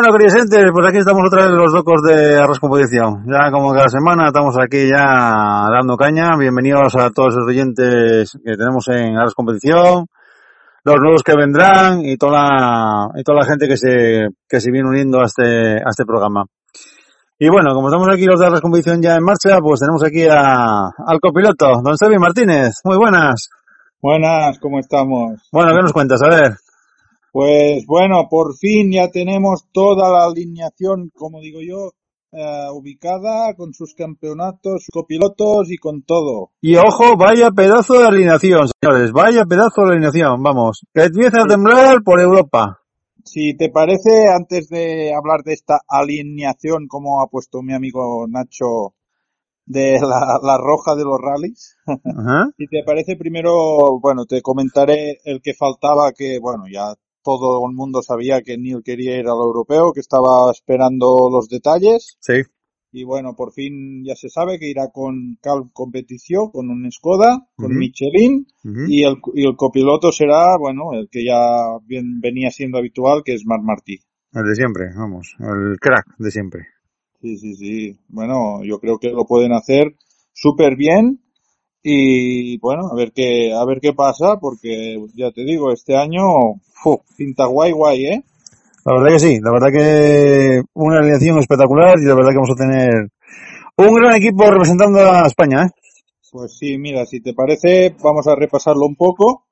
Bueno, queridos gente, pues aquí estamos otra vez los locos de Arroz Competición. Ya como cada semana estamos aquí ya dando caña. Bienvenidos a todos los oyentes que tenemos en Arroz Competición, los nuevos que vendrán y toda la, y toda la gente que se, que se viene uniendo a este, a este programa. Y bueno, como estamos aquí los de Arroz Competición ya en marcha, pues tenemos aquí a, al copiloto, don Sebi Martínez. Muy buenas. Buenas, ¿cómo estamos? Bueno, ¿qué nos cuentas? A ver. Pues bueno, por fin ya tenemos toda la alineación, como digo yo, eh, ubicada con sus campeonatos, copilotos y con todo. Y ojo, vaya pedazo de alineación, señores, vaya pedazo de alineación, vamos, que empieza a temblar por Europa. Si te parece, antes de hablar de esta alineación, como ha puesto mi amigo Nacho, de la, la roja de los rallies, Ajá. si te parece, primero, bueno, te comentaré el que faltaba, que bueno, ya todo el mundo sabía que Neil quería ir al europeo, que estaba esperando los detalles. Sí. Y bueno, por fin ya se sabe que irá con Calm Competición, con un Skoda, con. Michelin, y el, y el copiloto será, bueno, el que ya bien- venía siendo habitual, que es Marc Martí. El de siempre, vamos, el crack de siempre. Sí, sí, sí. Bueno, yo creo que lo pueden hacer súper bien. Y bueno, a ver qué, a ver qué pasa, porque ya te digo, este año, fu, pinta guay, guay, ¿eh? La verdad que sí, la verdad que una alineación espectacular y la verdad que vamos a tener un gran equipo representando a España, ¿eh? Pues sí, mira, si te parece, vamos a repasarlo un poco.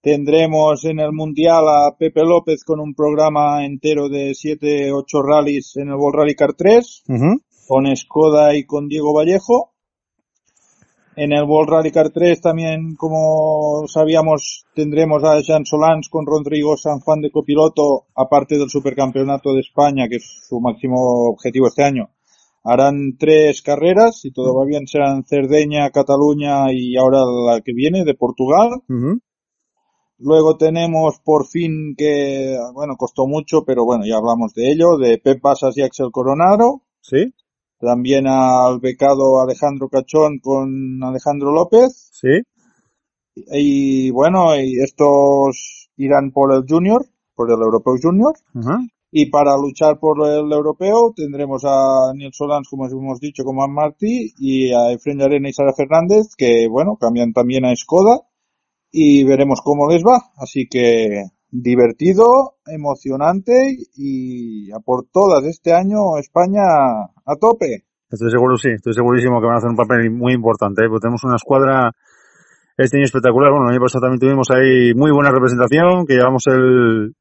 Tendremos en el Mundial a Pepe López con un programa entero de 7, 8 rallies en el World Rally Car 3, Ujú. con Skoda y con Diego Vallejo. En el World Rally Car 3 también, como sabíamos, tendremos a Jean Solans con Rodrigo San Juan de copiloto, aparte del Supercampeonato de España, que es su máximo objetivo este año. Harán tres carreras, si todo va bien serán Cerdeña, Cataluña y ahora la que viene de Portugal. Luego tenemos por fin que, bueno, costó mucho, pero bueno, ya hablamos de ello, de Pep Basas y Axel Coronado. Sí, También al becado Alejandro Cachón con Alejandro López. sí, Y bueno, y estos irán por el Junior, por el Europeo Junior. Y para luchar por el europeo tendremos a Neil Solans, como hemos dicho, como a Martí, y a Efren Arena y Sara Fernández, que bueno, cambian también a Skoda, y veremos cómo les va. Así que divertido, emocionante, y a por todas este año España a tope. Estoy seguro, sí, estoy segurísimo que van a hacer un papel muy importante, ¿eh? porque tenemos una escuadra este año espectacular. Bueno, el año pasado también tuvimos ahí muy buena representación, que llevamos el,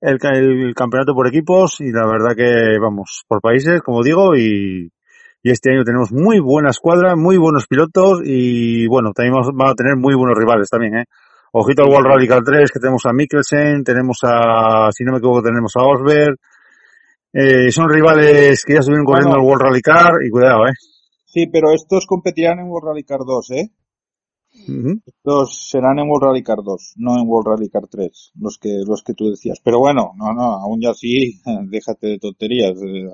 el, el campeonato por equipos y la verdad que vamos por países, como digo, y, y este año tenemos muy buena escuadra, muy buenos pilotos y bueno, también vamos, vamos a tener muy buenos rivales también, ¿eh? Ojito al World Rally Car 3, que tenemos a Mikkelsen, tenemos a, si no me equivoco, tenemos a Osberg. Eh, son rivales que ya estuvieron corriendo Bueno. el World Rally Car y cuidado, ¿eh? Sí, pero estos competirán en World Rally Car 2, ¿eh? Estos serán en World Rally Car 2, no en World Rally Car 3, los que, los que tú decías. Pero bueno, no, no, aún ya sí, déjate de tonterías. eh,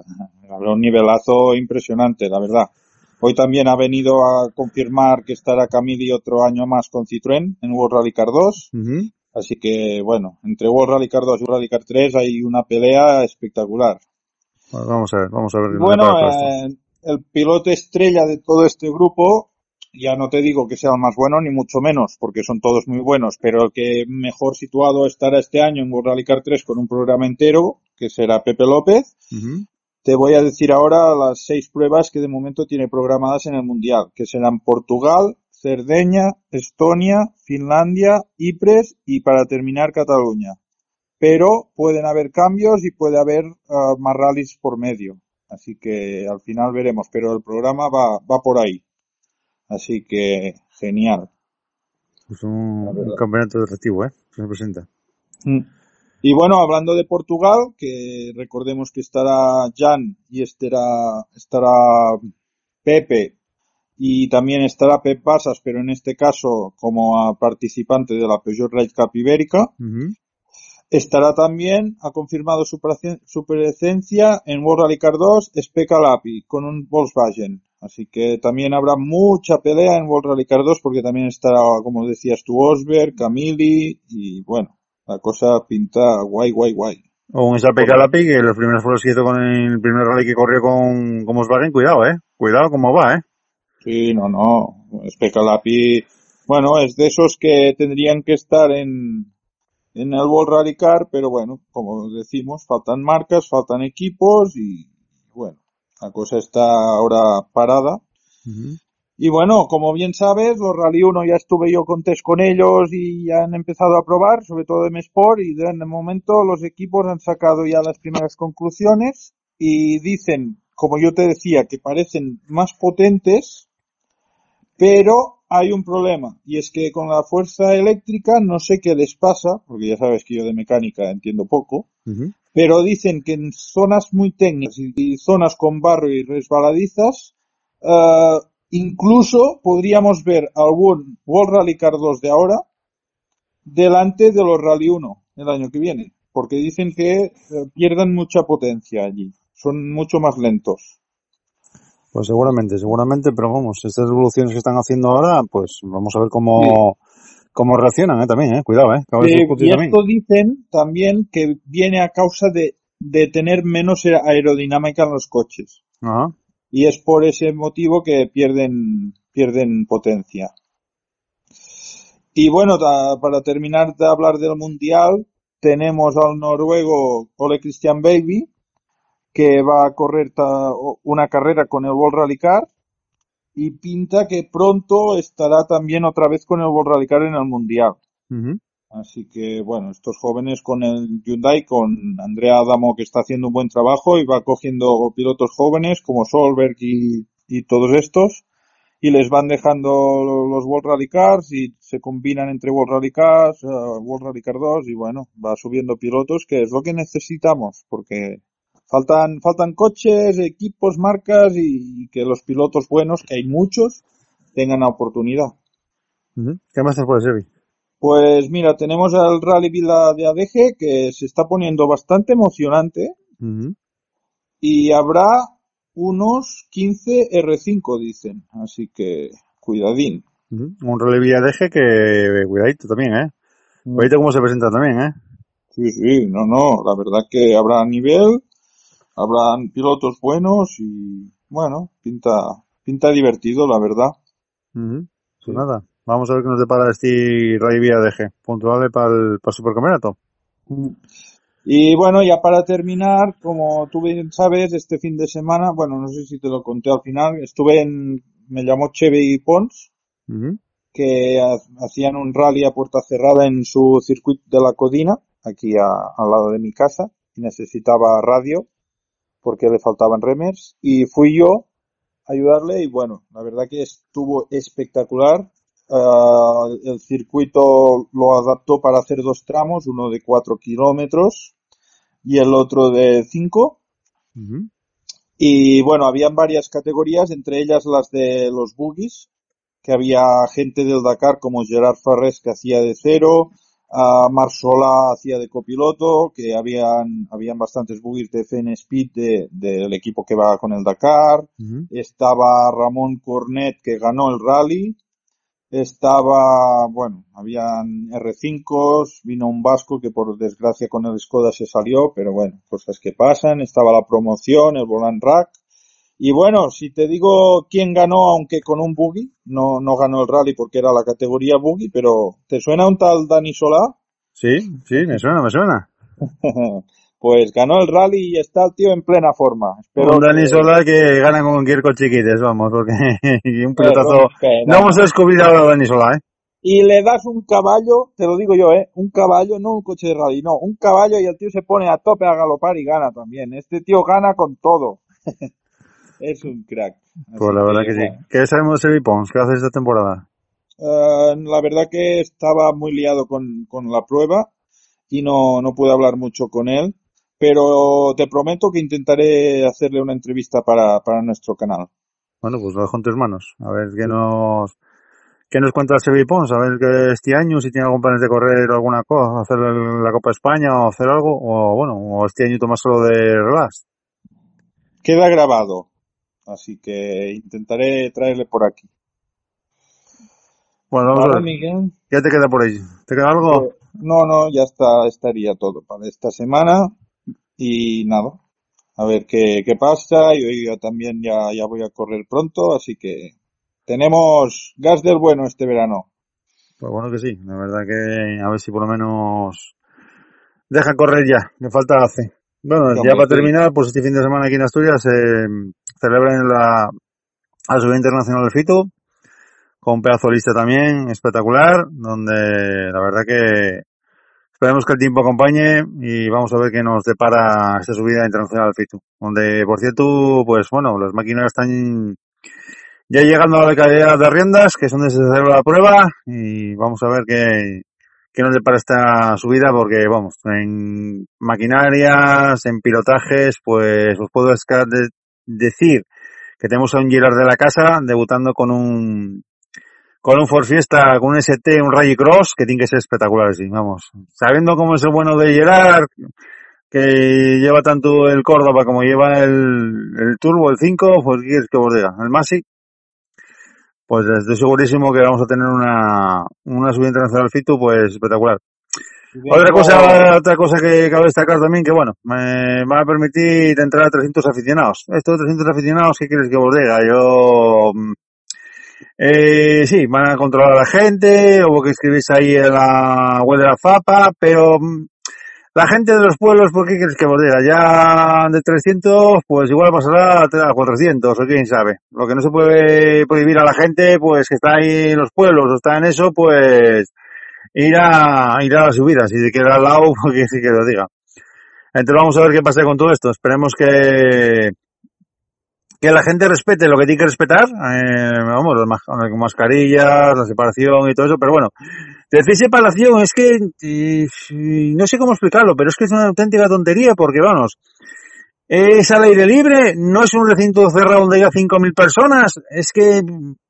Habrá un nivelazo impresionante, la verdad. Hoy también ha venido a confirmar que estará Camili otro año más con Citroën en World Rally Car 2. Ujú. Así que, bueno, entre World Rally Car 2 y World Rally Car 3 hay una pelea espectacular. Bueno, vamos a ver, vamos a ver. Bueno, eh, el piloto estrella de todo este grupo, ya no te digo que sea el más bueno, ni mucho menos, porque son todos muy buenos, pero el que mejor situado estará este año en World Rally Car 3 con un programa entero, que será Pepe López. Te voy a decir ahora las seis pruebas que de momento tiene programadas en el Mundial, que serán Portugal, Cerdeña, Estonia, Finlandia, Ypres y para terminar Cataluña. Pero pueden haber cambios y puede haber ah, más rallies por medio. Así que al final veremos, pero el programa va, va por ahí. Así que genial. Es un, campeonato atractivo, ¿eh? Que se presenta. Mm. Y bueno, hablando de Portugal, que recordemos que estará Jan y estará, estará Pepe y también estará Pep Basas, pero en este caso como participante de la Peugeot Ride Cup Ibérica. Estará también, ha confirmado su, su presencia en World Rally Car 2 Speca Lapi con un Volkswagen. Así que también habrá mucha pelea en World Rally Car 2 porque también estará, como decías tú, Osberg, Camili y bueno, la cosa pinta guay, guay, guay. O un Isape Calapi, que los primeros foros que hizo con el primer rally que corrió con, con Volkswagen, cuidado, ¿eh? Cuidado cómo va, ¿eh? Sí, no, no. Speca Lapi, bueno, es de esos que tendrían que estar en, en el World Rally Car, pero bueno, como decimos, faltan marcas, faltan equipos y bueno, la cosa está ahora parada. Y bueno, como bien sabes, los Rally 1 ya estuve yo con test con ellos y ya han empezado a probar, sobre todo M Sport, y de momento los equipos han sacado ya las primeras conclusiones y dicen, como yo te decía, que parecen más potentes, pero hay un problema, y es que con la fuerza eléctrica no sé qué les pasa, porque ya sabes que yo de mecánica entiendo poco, pero dicen que en zonas muy técnicas y, zonas con barro y resbaladizas, eh, incluso podríamos ver algún World Rally Car 2 de ahora delante de los Rally 1 el año que viene, porque dicen que eh, pierden mucha potencia allí, son mucho más lentos. Pues seguramente, seguramente, pero vamos, estas evoluciones que están haciendo ahora, pues vamos a ver cómo, cómo reaccionan, ¿eh? También, ¿eh? Cuidado, ¿eh? Que Eh, y también. esto dicen también que viene a causa de, de tener menos aerodinámica en los coches. Ajá. Y es por ese motivo que pierden pierden potencia. Y bueno, para terminar de hablar del mundial, tenemos al noruego Ole Christian Baby, que va a correr una carrera con el World Rally y pinta que pronto estará también otra vez con el World Rally en el mundial. Así que, bueno, estos jóvenes con el Hyundai, con Andrea Adamo, que está haciendo un buen trabajo y va cogiendo pilotos jóvenes como Solberg y, y todos estos, y les van dejando los World Rally Cars y se combinan entre World Rally Cars, eh, World Rally Car 2 y bueno, va subiendo pilotos, que es lo que necesitamos, porque faltan, faltan coches, equipos, marcas y, que los pilotos buenos, que hay muchos, tengan la oportunidad. ¿Qué más nos puede servir? Pues mira, tenemos al Rally Vila de ADG que se está poniendo bastante emocionante y habrá unos 15 R5 dicen, así que cuidadín. Un relevé deje que, cuidadito también, ¿eh? Cuidadito cómo se presenta también, ¿eh? Sí, sí, no, no, la verdad que habrá nivel, habrán pilotos buenos y bueno, pinta, pinta divertido, la verdad. Pues Sí. nada, vamos a ver qué nos depara este rally DG. Puntual para el, para el supercampeonato. Y bueno, ya para terminar, como tú bien sabes, este fin de semana, bueno, no sé si te lo conté al final, estuve en, me llamó Chevy Pons, Ujú. que ha- hacían un rally a puerta cerrada en su circuito de la Codina, aquí a- al lado de mi casa, y necesitaba radio porque le faltaban remers, y fui yo a ayudarle y bueno, la verdad que estuvo espectacular. Ah, el circuito lo adaptó para hacer dos tramos, uno de cuatro kilómetros y el otro de cinco. Ujú. Y bueno, habían varias categorías, entre ellas las de los boogies, que había gente del Dakar como Gerard Farrés que hacía de cero, a Marsola hacía de copiloto, que habían, habían bastantes buggies de FN Speed de, del equipo que va con el Dakar. Estaba Ramón Cornet que ganó el rally. Estaba, bueno, habían R5, vino un vasco que por desgracia con el Skoda se salió, pero bueno, cosas que pasan. Estaba la promoción, el Volant Rack. Y bueno, si te digo quién ganó, aunque con un buggy, no, no ganó el rally porque era la categoría buggy, pero ¿te suena un tal Dani Solá? Sí, sí, me suena, me suena. pues ganó el rally y está el tío en plena forma. Espero un Dani que- Sola que gana con cualquier chiquites, vamos, porque un Pero, pelotazo. No hemos descubierto a Dani Sola, ¿eh? y le das un caballo, te lo digo yo, ¿eh? Un caballo, no un coche de rally, no, un caballo y el tío se pone a tope a galopar y gana también. Este tío gana con todo. es un crack. Pues la verdad que sí. bueno. ¿Qué sabemos de Pons? ¿Qué hace esta temporada? Eh, la verdad que estaba muy liado con, con la prueba y no, no pude hablar mucho con él, pero te prometo que intentaré hacerle una entrevista para, para nuestro canal. Bueno, pues lo dejo en tus manos. A ver qué nos, qué nos cuenta Sebi Pons. A ver que este año, si tiene algún plan de correr o alguna cosa, hacer la Copa España o hacer algo, o bueno, o este año toma solo de relax. Queda grabado, así que intentaré traerle por aquí. Bueno, vamos a ¿Vale, ver. Miguel? ¿Qué te queda por ahí? ¿Te queda algo? Eh, No, no, ya está, estaría todo para esta semana y nada. A ver qué, qué pasa. Yo, yo también ya, ya voy a correr pronto, así que tenemos gas del bueno este verano. Pues bueno que sí, la verdad que a ver si por lo menos deja correr ya, me falta hace. Bueno, ya para terminar, pues este fin de semana aquí en Asturias se celebran la, la subida internacional del FITO, con un pedazo de lista también espectacular, donde la verdad que esperemos que el tiempo acompañe y vamos a ver qué nos depara esta subida internacional del FITO. Donde, por cierto, pues bueno, las máquinas están ya llegando a la calidad de riendas, que es donde se la prueba, y vamos a ver qué, qué nos depara esta subida, porque vamos, en maquinarias, en pilotajes, pues os puedo decir que tenemos a un Girard de la casa debutando con un con un Ford Fiesta, con un ST, un Rallycross, que tiene que ser espectacular, sí, vamos. Sabiendo cómo es el bueno de Gerard, que lleva tanto el Córdoba como lleva el, el Turbo, el 5, pues ¿qué quieres que os diga? El Masi, pues estoy segurísimo que vamos a tener una, una subida internacional FITU, pues espectacular. Otra cosa, otra cosa que cabe destacar también, que bueno, me va a permitir entrar a 300 aficionados. Estos 300 aficionados, ¿qué quieres que os diga? Yo, mm, eh, sí, van a controlar a la gente, hubo que escribirse ahí en la web de la FAPA, pero mm, la gente de los pueblos, ¿por qué quieres que os diga? Ya de 300, pues igual pasará a 400, o quién sabe. Lo que no se puede prohibir a la gente, pues que está ahí en los pueblos o está en eso, pues ir a, ir a las subidas y de queda al lado, porque sí que lo diga. Entonces vamos a ver qué pasa con todo esto. Esperemos que, que la gente respete lo que tiene que respetar, eh, vamos, las mas- las mascarillas, la separación y todo eso, pero bueno, decir separación es que, no sé cómo explicarlo, pero es que es una auténtica tontería porque vamos, es al aire libre, no es un recinto cerrado donde haya 5.000 personas, es que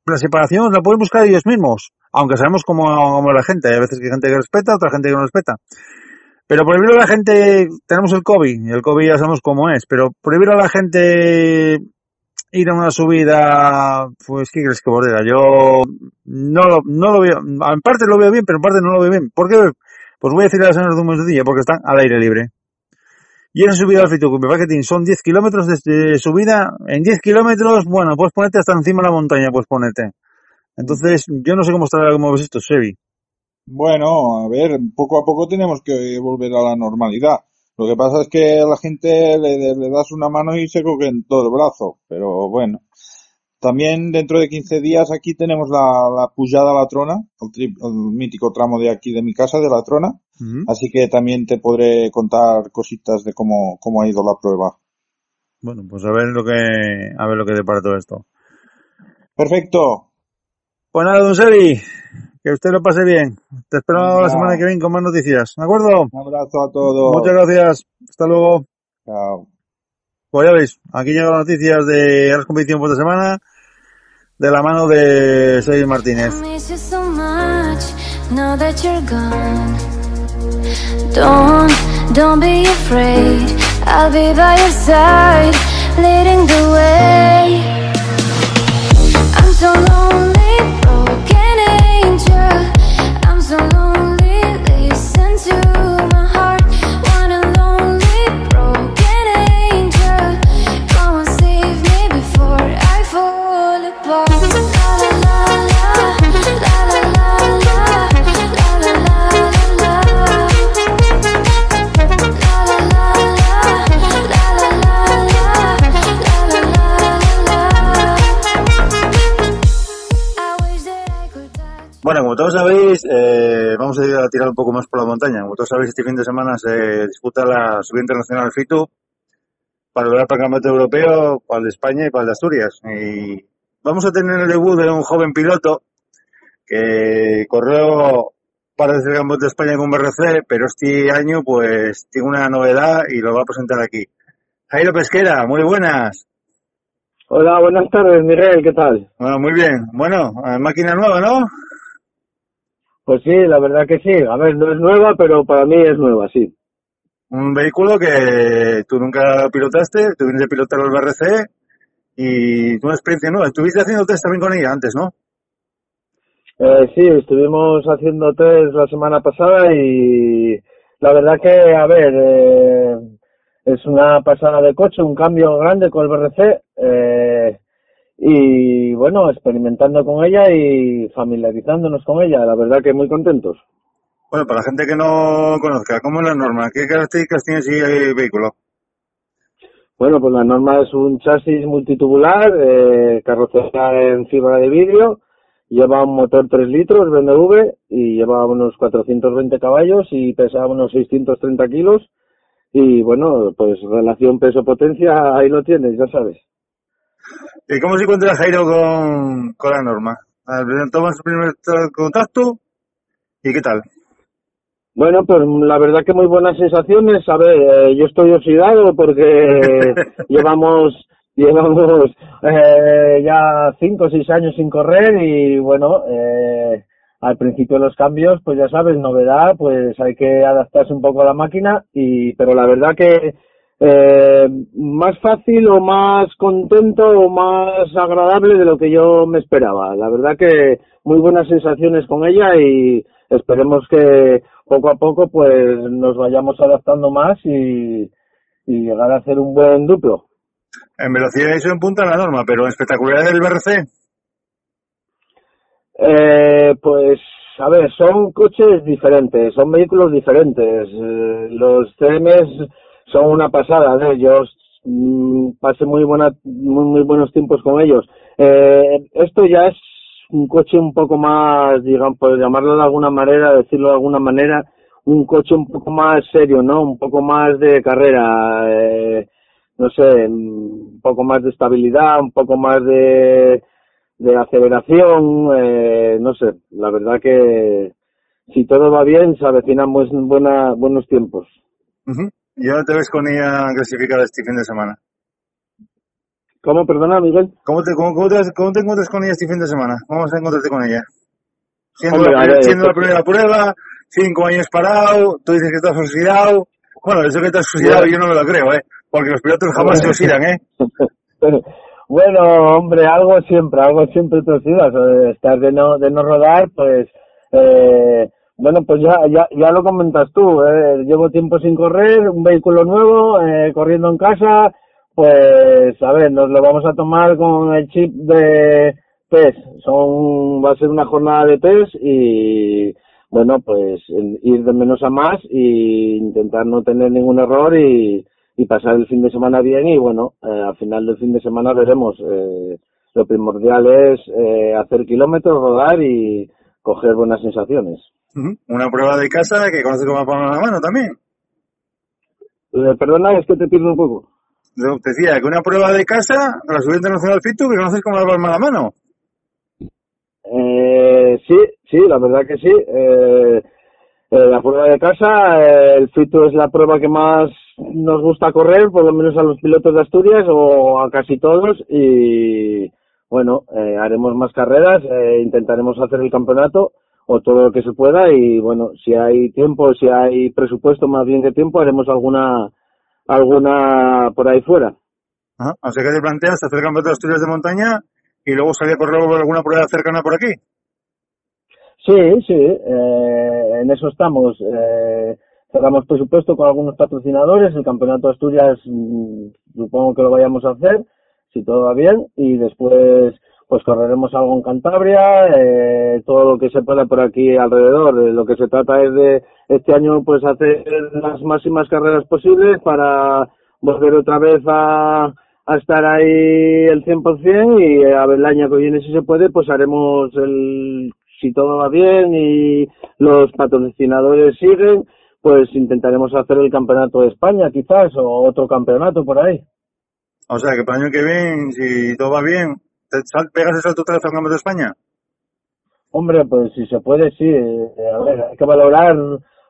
la separación la pueden buscar ellos mismos, aunque sabemos cómo, cómo la gente, hay veces que hay gente que respeta, otra gente que no respeta. Pero prohibir a la gente, tenemos el COVID, el COVID ya sabemos cómo es, pero prohibir a la gente ir a una subida, pues, ¿qué crees que diga? Yo no lo, no lo veo, en parte lo veo bien, pero en parte no lo veo bien. ¿Por qué? Pues voy a decir a las señoras de un momentillo, porque están al aire libre. Y esa subida al Fitucupe Paquetín son 10 kilómetros de, subida. En 10 kilómetros, bueno, puedes ponerte hasta encima de la montaña, pues ponerte. Entonces, yo no sé cómo estará, cómo ves esto, Sebi. Bueno, a ver, poco a poco tenemos que volver a la normalidad. Lo que pasa es que a la gente le, das una mano y se coge en todo el brazo, pero bueno. También dentro de 15 días aquí tenemos la, la pujada a la trona, el, mítico tramo de aquí de mi casa, de la trona. Así que también te podré contar cositas de cómo, cómo ha ido la prueba. Bueno, pues a ver lo que, a ver lo que depara todo esto. Perfecto. Pues nada, don Sebi, que usted lo pase bien. Te espero la semana que viene con más noticias, ¿de acuerdo? Un abrazo a todos. Muchas gracias. Hasta luego. Chao. Pues ya veis, aquí llegan las noticias de las competición por esta semana de la mano de Sebi Martínez. So much Bueno, como todos sabéis, eh, vamos a ir a tirar un poco más por la montaña. Como todos sabéis, este fin de semana se disputa la subida internacional FITU para lograr para el campeonato europeo, para el de España y para el de Asturias. Y vamos a tener el debut de un joven piloto que corrió para el campeonato de España con BRC, pero este año pues tiene una novedad y lo va a presentar aquí. Jairo Pesquera, muy buenas. Hola, buenas tardes, Miguel, ¿qué tal? Bueno, muy bien. Bueno, eh, máquina nueva, ¿no? Pues sí, la verdad que sí. A ver, no es nueva, pero para mí es nueva, sí. Un vehículo que tú nunca pilotaste, tú vienes de pilotar el BRC y una experiencia nueva. Estuviste haciendo test también con ella antes, ¿no? Eh, sí, estuvimos haciendo test la semana pasada y la verdad que, a ver, eh, es una pasada de coche, un cambio grande con el BRC eh, y bueno, experimentando con ella y familiarizándonos con ella, la verdad que muy contentos. Bueno, para la gente que no conozca, ¿cómo es la norma? ¿Qué características tiene ese vehículo? Bueno, pues la norma es un chasis multitubular, eh, carrocería en fibra de vidrio, lleva un motor 3 litros BMW y lleva unos 420 caballos y pesa unos 630 kilos. Y bueno, pues relación peso-potencia, ahí lo tienes, ya sabes. ¿Y cómo se encuentra Jairo con, con la norma? ¿Tomas el primer contacto? ¿Y qué tal? Bueno, pues la verdad que muy buenas sensaciones. A ver, eh, yo estoy oxidado porque llevamos llevamos eh, ya cinco o seis años sin correr y bueno, eh, al principio los cambios, pues ya sabes, novedad, pues hay que adaptarse un poco a la máquina y pero la verdad que eh, más fácil o más contento o más agradable de lo que yo me esperaba. La verdad que muy buenas sensaciones con ella y esperemos que poco a poco pues nos vayamos adaptando más y, y llegar a hacer un buen duplo. En velocidad eso en punta la norma, pero en espectacularidad del BRC. Eh, pues, a ver, son coches diferentes, son vehículos diferentes. Eh, los CMs son una pasada de ellos. Mm, pasé muy buena, muy, muy buenos tiempos con ellos. Eh, esto ya es un coche un poco más, digamos, por llamarlo de alguna manera, decirlo de alguna manera, un coche un poco más serio, ¿no? Un poco más de carrera, eh, no sé, un poco más de estabilidad, un poco más de, de aceleración, eh, no sé, la verdad que si todo va bien se avecinan buen- buena, buenos tiempos. Ujú. ¿Y ahora te ves con ella clasificada este fin de semana? ¿Cómo, perdona, Miguel? ¿Cómo te, cómo, cómo te, cómo te encuentras con ella este fin de semana? ¿Cómo vas a encontrarte con ella? Siendo, Hombre, la, ver, siendo la primera prueba, cinco años parado, tú dices que estás oxidado. Bueno, eso que estás oxidado yo no me lo creo, ¿eh? Porque los pilotos jamás se oxidan, ¿eh? bueno, hombre, algo siempre, algo siempre te oxidas. eh, Estar de no, de no rodar, pues, eh, bueno, pues ya, ya, ya lo comentas tú. Eh, llevo tiempo sin correr, un vehículo nuevo, eh, corriendo en casa, pues, a ver, nos lo vamos a tomar con el chip de test. Son, va a ser una jornada de test y, bueno, pues, ir de menos a más y intentar no tener ningún error y, y pasar el fin de semana bien y bueno, eh, al final del fin de semana veremos. Eh, lo primordial es eh, hacer kilómetros, rodar y coger buenas sensaciones. Una prueba de casa que conoces como palma de la mano también. Eh, perdona, es que te pierdo un poco. Yo Te decía que una prueba de casa, la subida internacional FITU, que conoces como la palma de la mano. Eh, sí, sí, la verdad que sí. Eh, eh, la prueba de casa, eh, el FITU es la prueba que más nos gusta correr, por lo menos a los pilotos de Asturias o a casi todos. Y bueno, eh, haremos más carreras, eh, intentaremos hacer el campeonato. O todo lo que se pueda y bueno, si hay tiempo, si hay presupuesto más bien que tiempo, haremos alguna alguna por ahí fuera. Ajá. O sea que te planteas hacer campeonato de Asturias de montaña y luego salir a correr alguna prueba cercana por aquí. Sí, sí, eh, en eso estamos. Eh, cerramos presupuesto con algunos patrocinadores, el Campeonato de Asturias mm, supongo que lo vayamos a hacer, si todo va bien, y después pues correremos algo en Cantabria, eh, todo lo que se pueda por aquí alrededor. Eh, lo que se trata es de este año pues hacer las máximas carreras posibles para volver otra vez a, a estar ahí el 100% y a ver el año que viene si se puede pues haremos el si todo va bien y los patrocinadores siguen pues intentaremos hacer el campeonato de España quizás o otro campeonato por ahí. O sea que para el año que viene, si todo va bien, ¿te sal- pegas el salto de España? Hombre, pues si se puede, sí. Eh, A ver, hay que valorar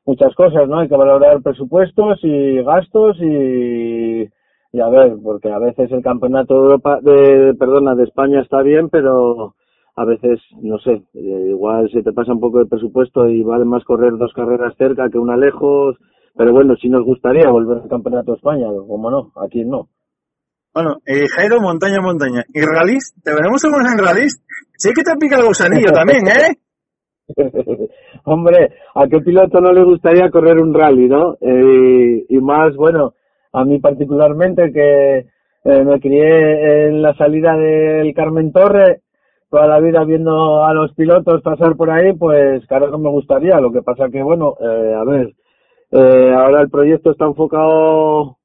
muchas cosas, ¿no? Hay que valorar presupuestos y gastos y, y a ver, porque a veces el campeonato de Europa, de, perdona, de España está bien, pero a veces, no sé, eh, igual se te pasa un poco de presupuesto y vale más correr dos carreras cerca que una lejos. Pero bueno, si nos gustaría volver al campeonato de España, como no, aquí no. Bueno, eh, Jairo, montaña, montaña. ¿Y rallies? ¿Te veremos algunos en rallies? Sí que te pica el gusanillo también, ¿eh? Hombre, ¿a qué piloto no le gustaría correr un rally, no? Eh, y más, bueno, a mí particularmente que eh, me crié en la salida del Carmen Torre, toda la vida viendo a los pilotos pasar por ahí, pues claro que me gustaría. Lo que pasa que, bueno, eh, a ver, eh, ahora el proyecto está enfocado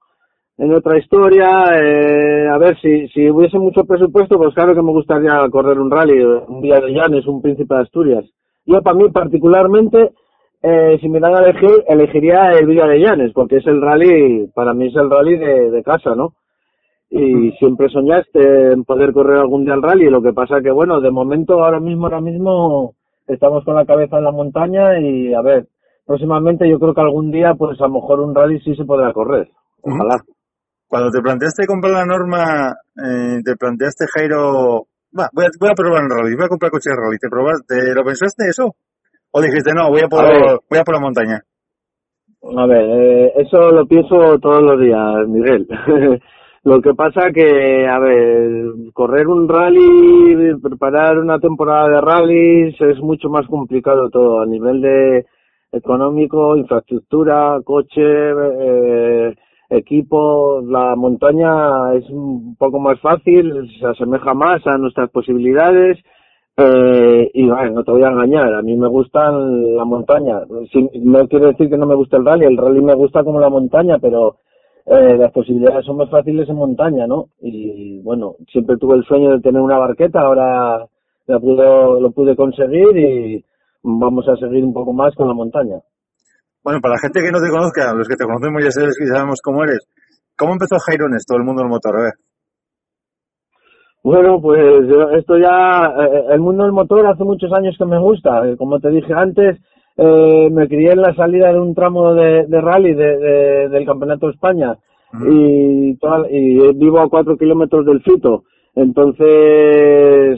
en otra historia. Eh, a ver, si, si hubiese mucho presupuesto, pues claro que me gustaría correr un rally, un Vía de Llanes, un Príncipe de Asturias. Yo, para mí, particularmente, eh, si me dan a elegir, elegiría el Villa de Llanes, porque es el rally, para mí es el rally de, de casa, ¿no? Y siempre soñaste en poder correr algún día el rally, lo que pasa que, bueno, de momento, ahora mismo, ahora mismo, estamos con la cabeza en la montaña y, a ver, próximamente yo creo que algún día, pues a lo mejor un rally sí se podrá correr. Ojalá. Cuando te planteaste comprar la norma, eh, te planteaste, Jairo, va, voy a, voy a probar en rally, voy a comprar coche de rally. ¿Te, probaste, ¿Lo pensaste eso? ¿O dijiste, no, voy a por, A voy a por la montaña? A ver, eh, eso lo pienso todos los días, Miguel. lo que pasa que, a ver, correr un rally, preparar una temporada de rallies es mucho más complicado todo a nivel de económico, infraestructura, coche, eh, equipo. La montaña es un poco más fácil, se asemeja más a nuestras posibilidades. Eh, y bueno, no te voy a engañar, a mí me gusta la montaña. Sí, no quiero decir que no me guste el rally, el rally me gusta como la montaña, pero eh, las posibilidades son más fáciles en montaña, ¿no? Y bueno, siempre tuve el sueño de tener una barqueta, ahora lo pude conseguir y vamos a seguir un poco más con la montaña. Bueno, para la gente que no te conozca, los que te conocemos ya sabes que sabemos cómo eres. ¿Cómo empezó Jairo en esto, el mundo del motor? A ver. Bueno, pues yo- esto ya, eh, el mundo del motor hace muchos años que me gusta. Eh, Como te dije antes, eh, me crié en la salida de un tramo de, de rally de- de- del Campeonato de España y, toda- y vivo a cuatro kilómetros del Fito. Entonces,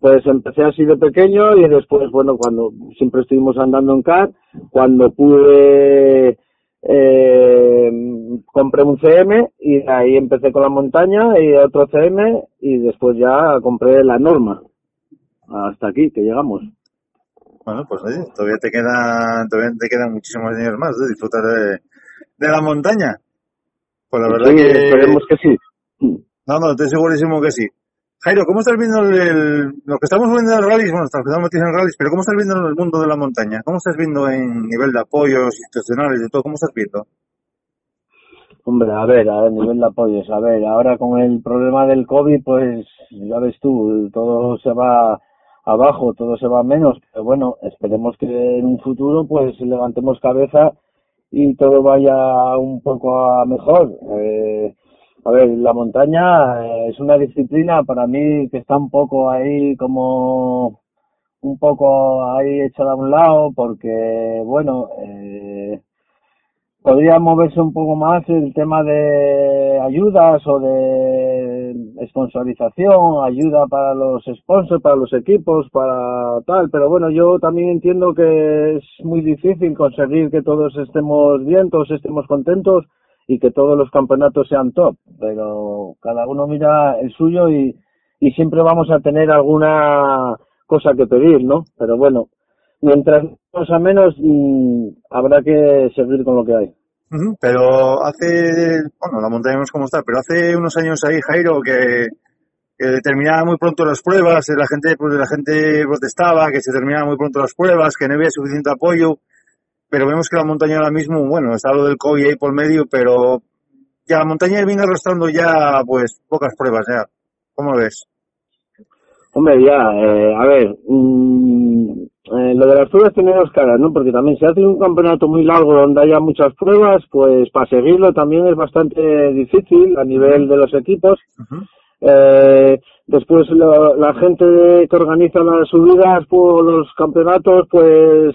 pues empecé así de pequeño y después, bueno, cuando siempre estuvimos andando en car, cuando pude eh, compré un CM y ahí empecé con la montaña y otro CM y después ya compré la norma. Hasta aquí, que llegamos. Bueno, pues oye, todavía te quedan, todavía te quedan muchísimos años más de disfrutar de, de la montaña. Pues la verdad Sí, que... esperemos que sí. No, no, estoy segurísimo que sí. Jairo, ¿cómo estás viendo el, que estamos viendo en el rally? Bueno, estamos metidos en rallies, pero ¿cómo estás viendo el mundo de la montaña? ¿Cómo estás viendo en nivel de apoyos institucionales y todo? ¿Cómo estás viendo? Hombre, a ver, a nivel de apoyos, a ver, ahora con el problema del COVID, pues ya ves tú, todo se va abajo, todo se va menos, pero bueno, esperemos que en un futuro pues levantemos cabeza y todo vaya un poco a mejor. Eh, a ver, la montaña eh, es una disciplina para mí que está un poco ahí como un poco ahí echada a un lado porque bueno eh, podría moverse un poco más el tema de ayudas o de sponsorización, ayuda para los sponsors, para los equipos, para tal, pero bueno, yo también entiendo que es muy difícil conseguir que todos estemos bien, todos estemos contentos y que todos los campeonatos sean top, pero cada uno mira el suyo y, y siempre vamos a tener alguna cosa que pedir, ¿no? Pero bueno, mientras más a menos mm, habrá que seguir con lo que hay. Pero hace, bueno, la montaña no como está, pero hace unos años ahí, Jairo, que, que terminaba muy pronto las pruebas, la gente, pues la gente protestaba, que se terminaban muy pronto las pruebas, que no había suficiente apoyo, pero vemos que la montaña ahora mismo, bueno, está lo del COVID ahí por medio, pero ya la montaña viene arrastrando ya, pues, pocas pruebas ya. ¿Cómo lo ves? Hombre, ya, eh, a ver, mm, eh, lo de las pruebas tiene dos caras, ¿no? Porque también si haces un campeonato muy largo donde haya muchas pruebas, pues para seguirlo también es bastante difícil a nivel de los equipos. Eh, después lo- la gente que organiza las subidas por los campeonatos, pues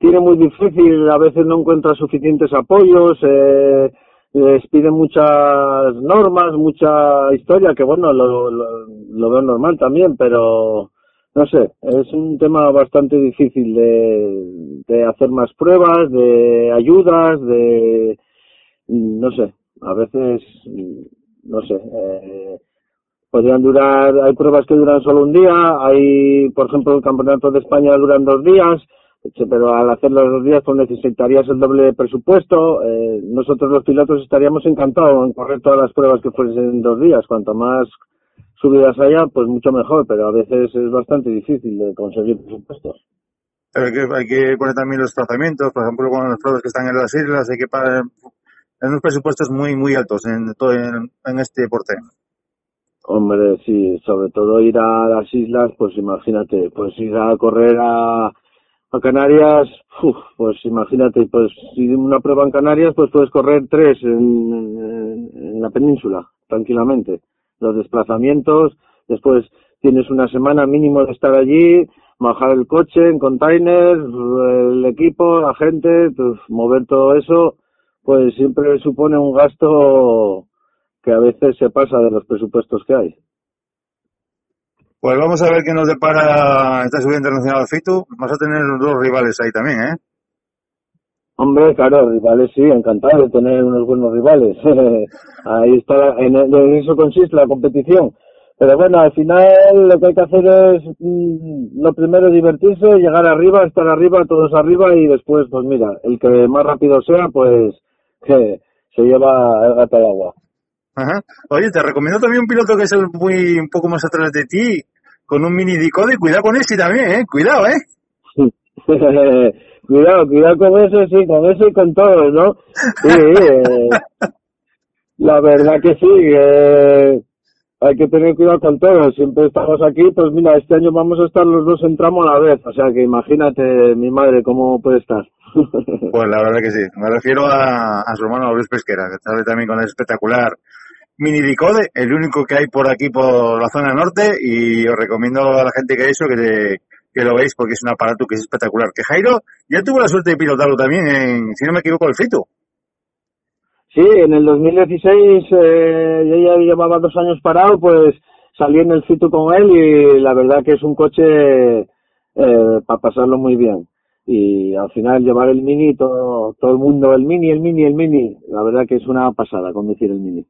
tiene muy difícil, a veces no encuentra suficientes apoyos, eh, les piden muchas normas, mucha historia, que bueno, lo, lo, veo normal también, pero no sé, es un tema bastante difícil de, de hacer más pruebas, de ayudas, de, no sé, a veces, no sé, eh, podrían durar, hay pruebas que duran solo un día, hay, por ejemplo, el Campeonato de España duran dos días, pero al hacer los dos días pues necesitarías el doble de presupuesto. Eh, nosotros los pilotos estaríamos encantados en correr todas las pruebas que fuesen en dos días. Cuanto más subidas haya, pues mucho mejor, pero a veces es bastante difícil de conseguir presupuestos. Hay que, hay que poner también los trazamientos, por ejemplo, con las pruebas que están en las islas, hay que pagar en unos presupuestos muy, muy altos en, todo, en, en este deporte. Hombre, sí, sobre todo ir a las islas, pues imagínate, pues ir a correr a, a Canarias, pues imagínate, pues si una prueba en Canarias, pues puedes correr tres en, la península, tranquilamente. Los desplazamientos, después tienes una semana mínimo de estar allí, bajar el coche en containers, el equipo, la gente, pues mover todo eso, pues siempre supone un gasto que a veces se pasa de los presupuestos que hay. Pues vamos a ver qué nos depara esta subida internacional FITU. Vas a tener dos rivales ahí también, ¿eh? Hombre, claro, rivales sí, encantado de tener unos buenos rivales. Ahí está, la- en, eso consiste la competición. Pero bueno, al final lo que hay que hacer es, mm, lo primero divertirse, llegar arriba, estar arriba, todos arriba y después, pues mira, el que más rápido sea, pues que se lleva el gato al agua. Ajá. Oye, te recomiendo también un piloto que es muy un poco más atrás de ti, con un mini Dicode. Cuidado con ese también, ¿eh? Cuidado, ¿eh? cuidado, cuidado con eso, sí, con eso y con todo, ¿no? Sí, eh, la verdad que sí, eh, hay que tener cuidado con todo. Siempre estamos aquí, pues mira, este año vamos a estar los dos en tramo a la vez, o sea que imagínate, mi madre, cómo puede estar. Pues la verdad que sí. Me refiero a, a su hermano Luis Pesquera, que sale también con el espectacular mini Dicode, el único que hay por aquí por la zona norte, y os recomiendo a la gente que eso que, que lo veis porque es un aparato que es espectacular. Que Jairo ya tuvo la suerte de pilotarlo también en, si no me equivoco, el Fito. Sí, en el 2016 eh, yo ya llevaba dos años parado, pues salí en el FITU con él y la verdad que es un coche eh, para pasarlo muy bien. Y al final llevar el Mini, todo, todo el mundo, el Mini, el Mini, el Mini, la verdad que es una pasada conducir el Mini.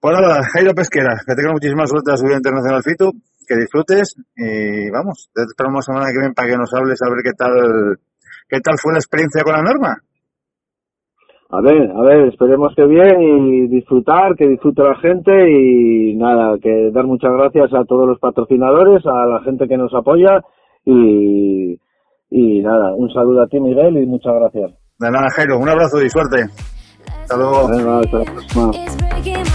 Pues nada, Jairo Pesquera, que tengas muchísima suerte en la subida internacional FITU, que disfrutes y vamos, te esperamos semana que viene para que nos hables a ver qué tal, qué tal fue la experiencia con la norma. A ver, a ver, esperemos que bien y disfrutar, que disfrute la gente y nada, que dar muchas gracias a todos los patrocinadores, a la gente que nos apoya y, y nada, un saludo a ti Miguel y muchas gracias. De nada, Jairo, un abrazo y suerte. Hasta luego. Venga, hasta la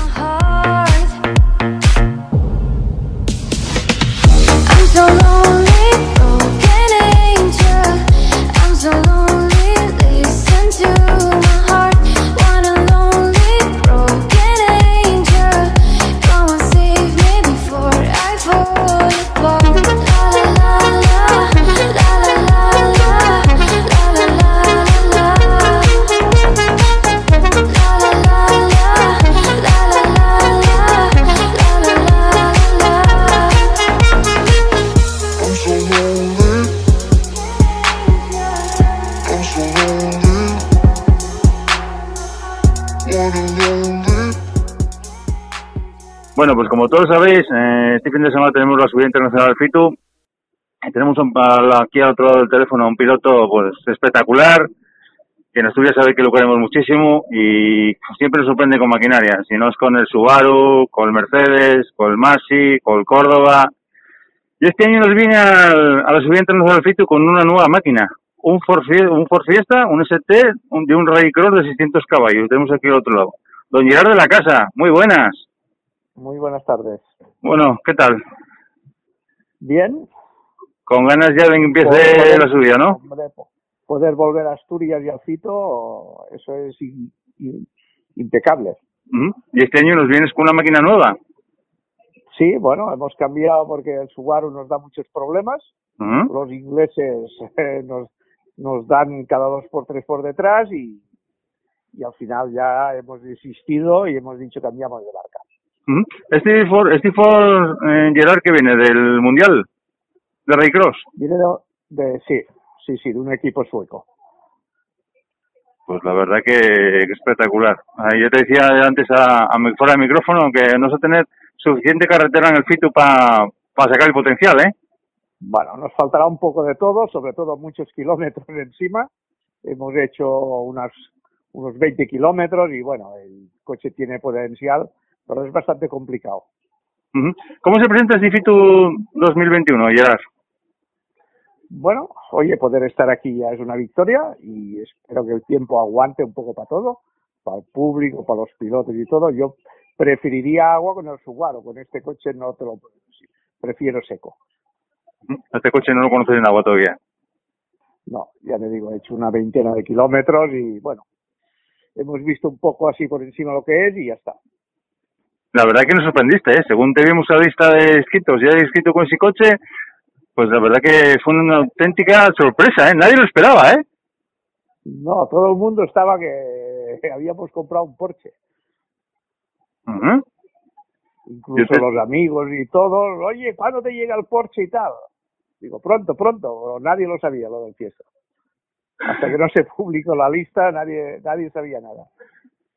Bueno, pues como todos sabéis, eh, este fin de semana tenemos la subida internacional FITU. Y tenemos un- aquí al otro lado del teléfono a un piloto pues espectacular, que en Asturias sabe que lo queremos muchísimo y siempre nos sorprende con maquinaria. Si no es con el Subaru, con el Mercedes, con el Masi, con el Córdoba. Y este año nos viene al- a la subida internacional FITU con una nueva máquina. Un Ford, un Ford Fiesta, un ST, un- de un Rallycross de 600 caballos. Tenemos aquí al otro lado. Don Gerard de la Casa, muy buenas. Muy buenas tardes. Bueno, ¿qué tal? Bien. Con ganas ya de que empiece Poder- la subida, ¿no? hombre, po- poder volver a Asturias y al Fito, eso es in- in- impecable. Y este año nos vienes con una máquina nueva. Sí, bueno, hemos cambiado porque el Subaru nos da muchos problemas. Los ingleses eh, nos, nos dan cada dos por tres por detrás y, y al final ya hemos desistido y hemos dicho cambiamos de marca. Este Ford, este Ford eh, Gerard que viene del Mundial de Rallycross. Viene de, de- sí, sí, sí, de un equipo sueco. Pues la verdad que, que espectacular. Ah, yo te decía antes a, a fuera de micrófono que no sé tener suficiente carretera en el FITU para sacar el potencial, ¿eh? Bueno, nos faltará un poco de todo, sobre todo muchos kilómetros encima. Hemos hecho unas, unos 20 kilómetros y bueno, el coche tiene potencial, pero es bastante complicado. ¿Cómo se presenta este FITU 2021, Gerard? Bueno, oye, poder estar aquí ya es una victoria y espero que el tiempo aguante un poco para todo, para el público, para los pilotos y todo. Yo preferiría agua con el Subaru, con este coche no te lo puedo decir. Prefiero seco. Este coche no lo conoces en agua todavía. No, ya te digo, he hecho una veintena de kilómetros y bueno, hemos visto un poco así por encima lo que es y ya está. La verdad que nos sorprendiste, ¿eh? Según te vimos la lista de inscritos, ya inscrito con ese coche, pues la verdad que fue una auténtica sorpresa, ¿eh? Nadie lo esperaba, ¿eh? No, todo el mundo estaba que habíamos comprado un Porsche, Ujú. incluso te- los amigos y todos, oye, ¿cuándo te llega el Porsche y tal? Digo, pronto, pronto, pero nadie lo sabía lo del fiesta. Hasta que no se publicó la lista, nadie, nadie sabía nada.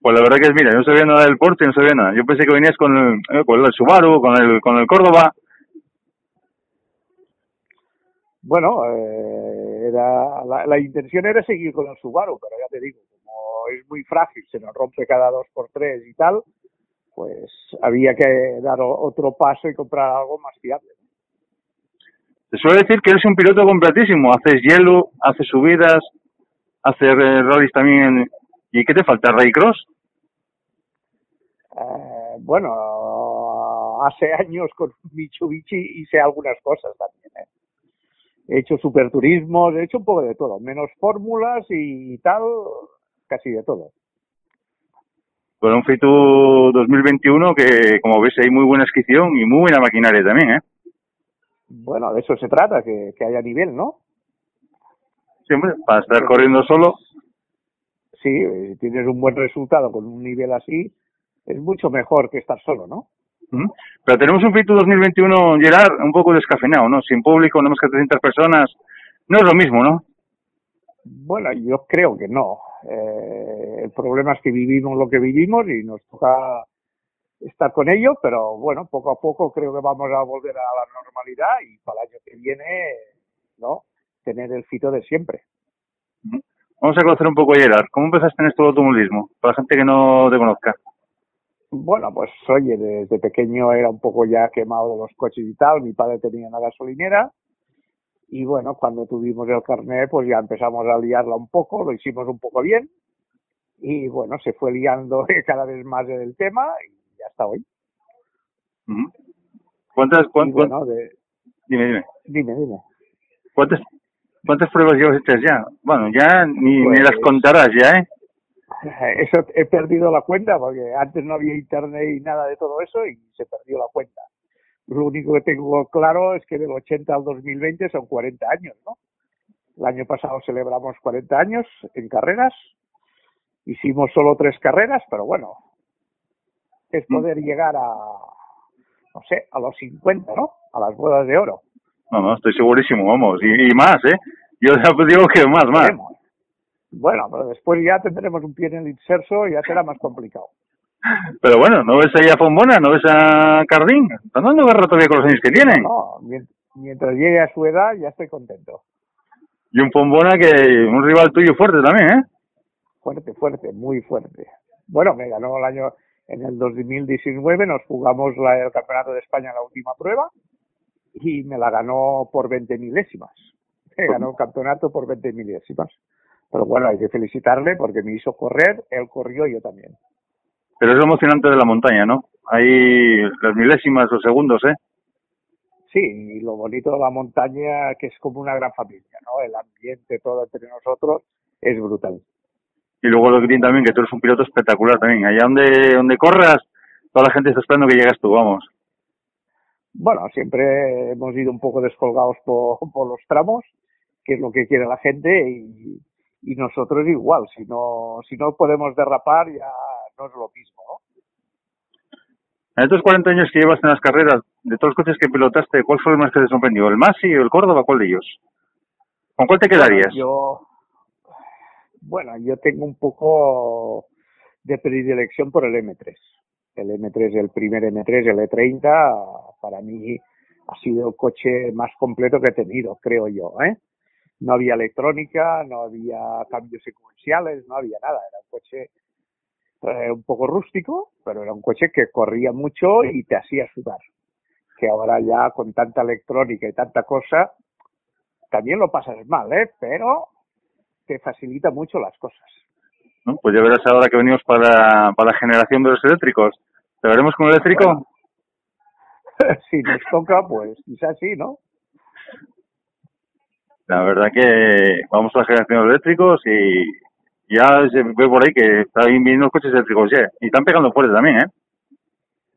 Pues la verdad que es, mira, yo no sabía nada del Porsche, no sabía nada. Yo pensé que venías con el, eh, con el Subaru, con el, con el Córdoba. Bueno, eh, era, la, la intención era seguir con el Subaru, pero ya te digo, como es muy frágil, se nos rompe cada dos por tres y tal, pues había que dar otro paso y comprar algo más fiable. Te suele decir que eres un piloto completísimo. Haces hielo, haces subidas, haces eh, rallies también. ¿Y qué te falta? ¿Rallycross? Eh, bueno, hace años con Mitsubishi hice algunas cosas también. ¿eh? He hecho superturismos, he hecho un poco de todo, menos fórmulas y tal, casi de todo. Con un Fitu 2021 que, como ves, hay muy buena inscripción y muy buena maquinaria también, ¿eh? Bueno, de eso se trata, que, que haya nivel, ¿no? Siempre, para estar corriendo solo. Sí, eh, si tienes un buen resultado con un nivel así, es mucho mejor que estar solo, ¿no? Pero tenemos un Fitu 2021, Gerard, un poco descafeinado, ¿no? Sin público, no más que 300 personas. No es lo mismo, ¿no? Bueno, yo creo que no. Eh, el problema es que vivimos lo que vivimos y nos toca estar con ello, pero bueno, poco a poco creo que vamos a volver a la normalidad y para el año que viene, ¿no? Tener el fito de siempre. Vamos a conocer un poco Gerard. ¿Cómo empezaste en esto del automovilismo? Para la gente que no te conozca. Bueno, pues oye, desde pequeño era un poco ya quemado de los coches y tal. Mi padre tenía una gasolinera y bueno, cuando tuvimos el carnet, pues ya empezamos a liarla un poco, lo hicimos un poco bien y bueno, se fue liando cada vez más el tema y ya está hoy. ¿Cuántas, Y cuán- cuán- bueno, de- dime, dime. dime, dime. ¿Cuántas, ¿Cuántas pruebas llevas hechas ya? Bueno, ya ni, ni Pues- las contarás ya, ¿eh? Eso he perdido la cuenta porque antes no había internet y nada de todo eso y se perdió la cuenta. Lo único que tengo claro es que del 80 al 2020 son 40 años, ¿no? El año pasado celebramos 40 años en carreras. Hicimos solo tres carreras, pero bueno, es poder llegar a, no sé, a los 50, ¿no? A las bodas de oro. No, no, estoy segurísimo, vamos. Y, y más, ¿eh? Yo pues digo que más, más. Bueno, pero después ya tendremos un pie en el inserso y ya será más complicado. Pero bueno, ¿no ves ahí a Fombona? ¿No ves a Cardín? Están dando guerra todavía con los años que tienen. No, mien- mientras llegue a su edad ya estoy contento. Y un Fombona que, un rival tuyo fuerte también, ¿eh? Fuerte, fuerte, muy fuerte. Bueno, me ganó el año, en el 2019 nos jugamos la- el Campeonato de España en la última prueba y me la ganó por 20 milésimas. Me ganó el campeonato por 20 milésimas. Pero bueno, hay que felicitarle porque me hizo correr, él corrió y yo también. Pero es lo emocionante de la montaña, ¿no? Ahí las milésimas, los segundos, ¿eh? Sí, y lo bonito de la montaña que es como una gran familia, ¿no? El ambiente todo entre nosotros es brutal. Y luego lo que tiene también, que tú eres un piloto espectacular también. Allá donde, donde corras, toda la gente está esperando que llegues tú, vamos. Bueno, siempre hemos ido un poco descolgados por, por los tramos, que es lo que quiere la gente, y, y nosotros igual. Si no, si no podemos derrapar, ya no es lo mismo, ¿no? En estos 40 años que llevas en las carreras, de todos los coches que pilotaste, ¿cuál fue el más que te sorprendió? ¿El Masi o el Córdoba? ¿Cuál de ellos? ¿Con cuál te quedarías? Yo, bueno, yo tengo un poco de predilección por el M3. El M3, el primer M3, el E30, para mí ha sido el coche más completo que he tenido, creo yo, ¿eh? No había electrónica, no había cambios secuenciales, no había nada. Era un coche eh, un poco rústico, pero era un coche que corría mucho y te hacía sudar. Que ahora ya con tanta electrónica y tanta cosa, también lo pasas mal, ¿eh? Pero te facilita mucho las cosas. Pues ya verás ahora que venimos para, para la generación de los eléctricos. ¿Te veremos con un eléctrico? Bueno. si nos toca, pues quizás sí, ¿no? La verdad que vamos a la generación de eléctricos y ya se ve por ahí que están viniendo los coches eléctricos ya. Y están pegando fuerte también, ¿eh?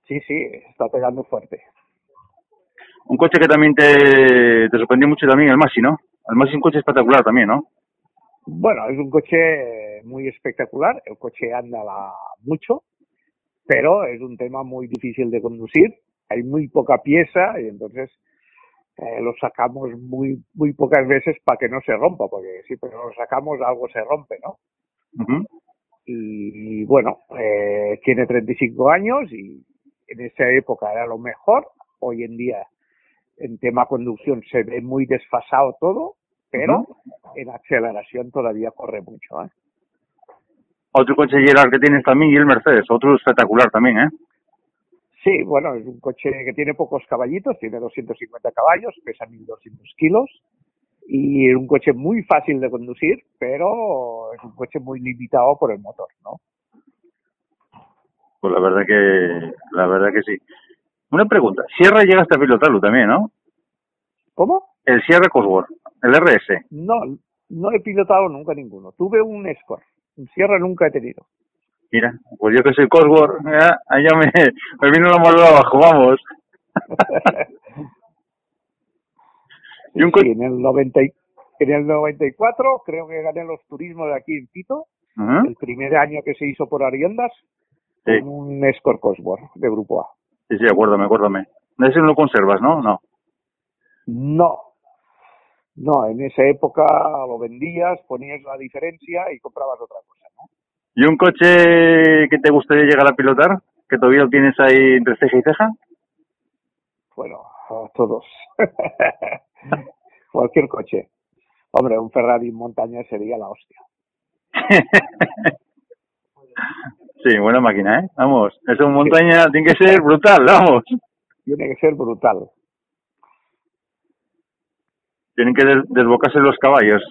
Sí, sí, está pegando fuerte. Un coche que también te, te sorprendió mucho también, el Masi, ¿no? El Masi es un coche espectacular también, ¿no? Bueno, es un coche muy espectacular, el coche anda mucho, pero es un tema muy difícil de conducir, hay muy poca pieza y entonces eh, lo sacamos muy muy pocas veces para que no se rompa, porque si pero lo sacamos algo se rompe, ¿no? Ujú. y bueno, eh, tiene 35 años y en esa época era lo mejor. Hoy en día, en tema conducción, se ve muy desfasado todo, pero en aceleración todavía corre mucho. ¿eh? Otro coche Gerard que tienes también y el Mercedes, otro espectacular también, ¿eh? Sí, bueno, es un coche que tiene pocos caballitos, tiene 250 caballos, pesa 1200 kilos y es un coche muy fácil de conducir, pero es un coche muy limitado por el motor, ¿no? Pues la verdad que, la verdad que sí. Una pregunta, Sierra llegaste a pilotarlo también, ¿no? ¿Cómo? El Sierra Cosworth, el RS. No, no he pilotado nunca ninguno. Tuve un Escort, un Sierra nunca he tenido. Mira, pues yo que soy Cosworth, ya, allá me, me vino la mano abajo, vamos. y un Sí, en el 90 y- en el 94 creo que gané los turismos de aquí en Quito, Ujú, el primer año que se hizo por Ariendas, Sí, con un Escort Cosworth de Grupo A. sí, sí, acuérdame, acuérdame. Ese no lo conservas, ¿no? No. No, no, en esa época lo vendías, ponías la diferencia y comprabas otra cosa. ¿Y un coche que te gustaría llegar a pilotar? ¿Que todavía lo tienes ahí entre ceja y ceja? Bueno, a todos. Cualquier coche. Hombre, un Ferrari montaña sería la hostia. sí, buena máquina, ¿eh? Vamos, eso en montaña tiene que ser brutal, vamos. Tiene que ser brutal. Tienen que des- desbocarse los caballos.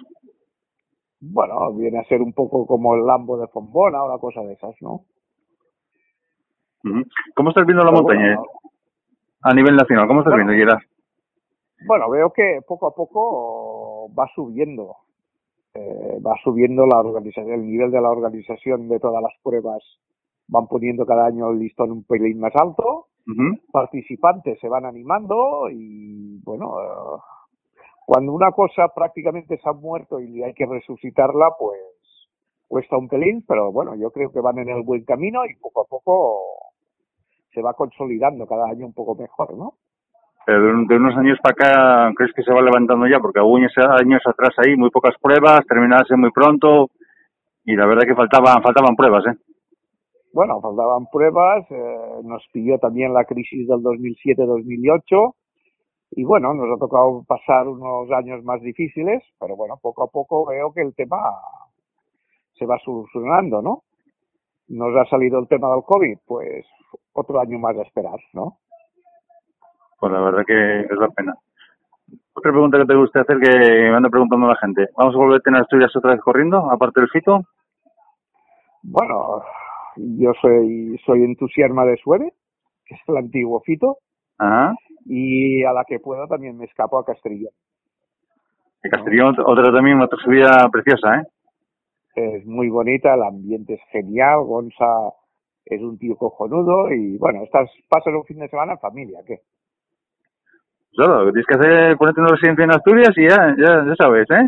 Bueno, viene a ser un poco como el Lambo de Fombona o una cosa de esas, ¿no? ¿Cómo estás viendo la Pero montaña bueno, a nivel nacional? ¿Cómo estás Bueno. viendo, Gerard? Bueno, veo que poco a poco va subiendo. Eh, va subiendo la organización, el nivel de la organización de todas las pruebas. Van poniendo cada año el listón un pelín más alto. Participantes se van animando y, bueno, eh, cuando una cosa prácticamente se ha muerto y hay que resucitarla, pues cuesta un pelín, pero bueno, yo creo que van en el buen camino y poco a poco se va consolidando cada año un poco mejor, ¿no? Pero de, un- de unos años para acá, ¿crees que se va levantando ya? Porque hubo años, años atrás ahí, muy pocas pruebas, terminarse muy pronto, Y la verdad que faltaban, faltaban pruebas, ¿eh? Bueno, faltaban pruebas, eh, nos pilló también la crisis del 2007-2008 y bueno, nos ha tocado pasar unos años más difíciles, pero bueno, poco a poco veo que el tema se va solucionando, ¿no? Nos ha salido el tema del COVID, pues otro año más a esperar, ¿no? Pues la verdad que es la pena. Otra pregunta que te gusta hacer que me anda preguntando la gente. ¿Vamos a volver a tener Asturias otra vez corriendo, aparte del fito? Bueno, yo soy, soy entusiasma de Sueve, que es el antiguo fito, Ajá. Y a la que puedo también me escapo a Castellón. Y Castellón, otra también, otra subida preciosa, ¿eh? Es muy bonita, el ambiente es genial, Gonza es un tío cojonudo y bueno, estás, pasas un fin de semana en familia, ¿qué? Que tienes que hacer ponerte una residencia en Asturias y ya, ya, ya sabes, ¿eh?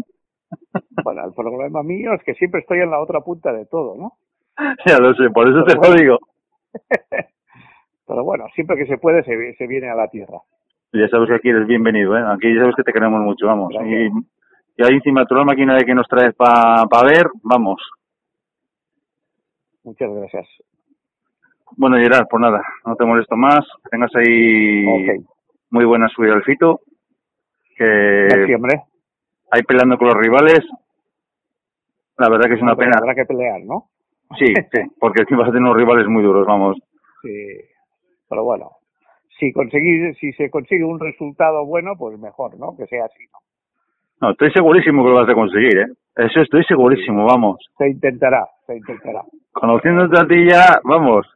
Bueno, el problema mío es que siempre estoy en la otra punta de todo, ¿no? ya lo sé, por eso te lo digo. Pero bueno, siempre que se puede se, se viene a la tierra. Ya sabes que aquí eres bienvenido, ¿eh? Aquí ya sabes que te queremos mucho, vamos. Y, ahí encima la máquina de que nos traes para pa ver, vamos. Muchas gracias. Bueno, Gerard, pues nada, no te molesto más. Que tengas ahí Ok, muy buena subida al fito. Que merci, hombre. ahí peleando con los rivales. La verdad que es una pena. Habrá que pelear, ¿no? Sí, sí, porque aquí vas a tener unos rivales muy duros, vamos. Sí. Pero bueno, si conseguís, si se consigue un resultado bueno, pues mejor, ¿no? Que sea así, ¿no? No, estoy segurísimo que lo vas a conseguir, ¿eh? Eso estoy segurísimo, vamos. Se intentará, se intentará. Conociéndote a ti ya, vamos.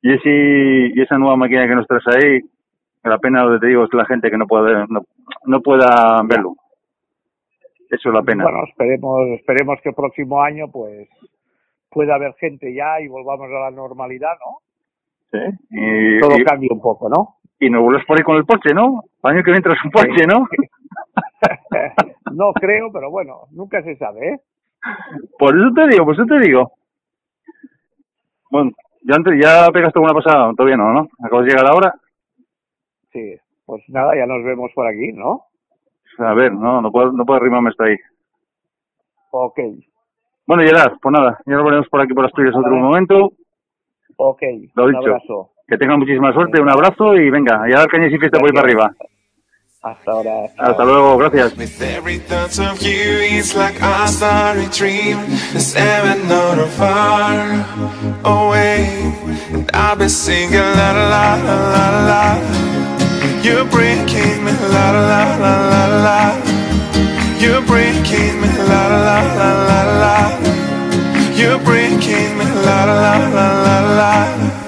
Y, ese, y esa nueva máquina que nos traes ahí, la pena, lo que te digo, es la gente que no puede, no, no pueda verlo. Eso es la pena. Bueno, esperemos, esperemos que el próximo año, pues, pueda haber gente ya y volvamos a la normalidad, ¿no? ¿Sí? Y, Todo y, cambie un poco, ¿no? y nos vuelves por ahí con el Porsche, ¿no? El año que viene traes un Porsche, ¿no? no creo, pero bueno, nunca se sabe, ¿eh? Por eso te digo, por eso te digo. Bueno, ya antes, ya pegaste alguna pasada, todavía no, ¿no? Acabas de llegar ahora. Sí, pues nada, ya nos vemos por aquí, ¿no? A ver, no, no puedo, no puedo arrimarme hasta ahí. Ok, Bueno, Gerard, pues nada, ya nos veremos por aquí por Asturias otro momento. Ok, Lo un dicho. abrazo. Que tengan muchísima suerte, un abrazo y venga, ya dar cañas y fiesta por ahí para arriba. Hasta ahora. Hasta luego, gracias. With every thought of you, it's like I start a dream. It's never not far away. And I've been singing la la la la la la. You're breaking me la la la la la la. You're breaking me la la la la la la. You're breaking me la la la la la la.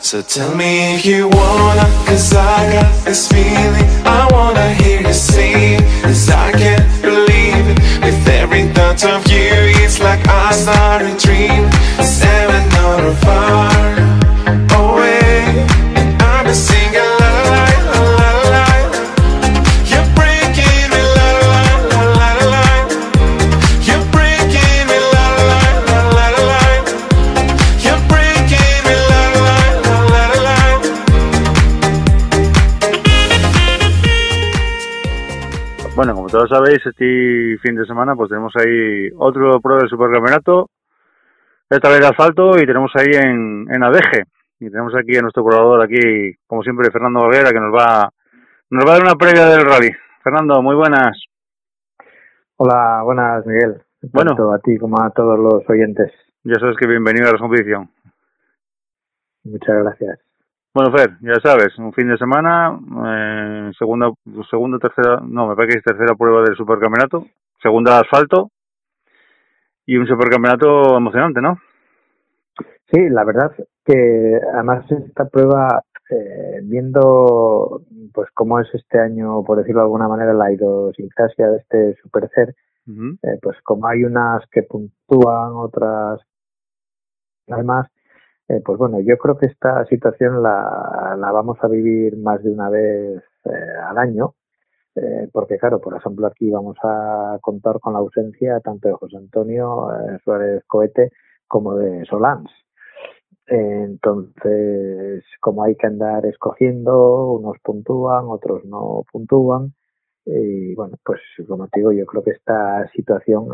So tell me if you wanna, cause I got this feeling. I wanna hear you it, cause I can't believe it. With every thought of you, it's like I start a dream. Seven not far away. Bueno, como todos sabéis, este fin de semana pues tenemos ahí otro prueba del supercampeonato, esta vez de asfalto y tenemos ahí en, en Adeje. Y tenemos aquí a nuestro colaborador aquí, como siempre, Fernando Valguera, que nos va, nos va a dar una previa del rally. Fernando, muy buenas. Hola, buenas Miguel. Bueno. Tanto a ti como a todos los oyentes. Ya sabes que bienvenido a la competición. Muchas gracias. Bueno, Fer, ya sabes, un fin de semana, eh, segunda, segunda, tercera, no, me parece que es tercera prueba del supercampeonato, segunda de asfalto y un supercampeonato emocionante, ¿no? Sí, la verdad que además esta prueba, eh, viendo pues cómo es este año, por decirlo de alguna manera, la idiosincrasia de este Supercer, eh, pues como hay unas que puntúan, otras además, eh, pues bueno, yo creo que esta situación la, vamos a vivir más de una vez eh, al año, eh, porque claro, por ejemplo, aquí vamos a contar con la ausencia tanto de José Antonio Suárez Cohete como de Solans. Entonces, como hay que andar escogiendo, unos puntúan, otros no puntúan, Y bueno, pues como te digo, yo creo que esta situación,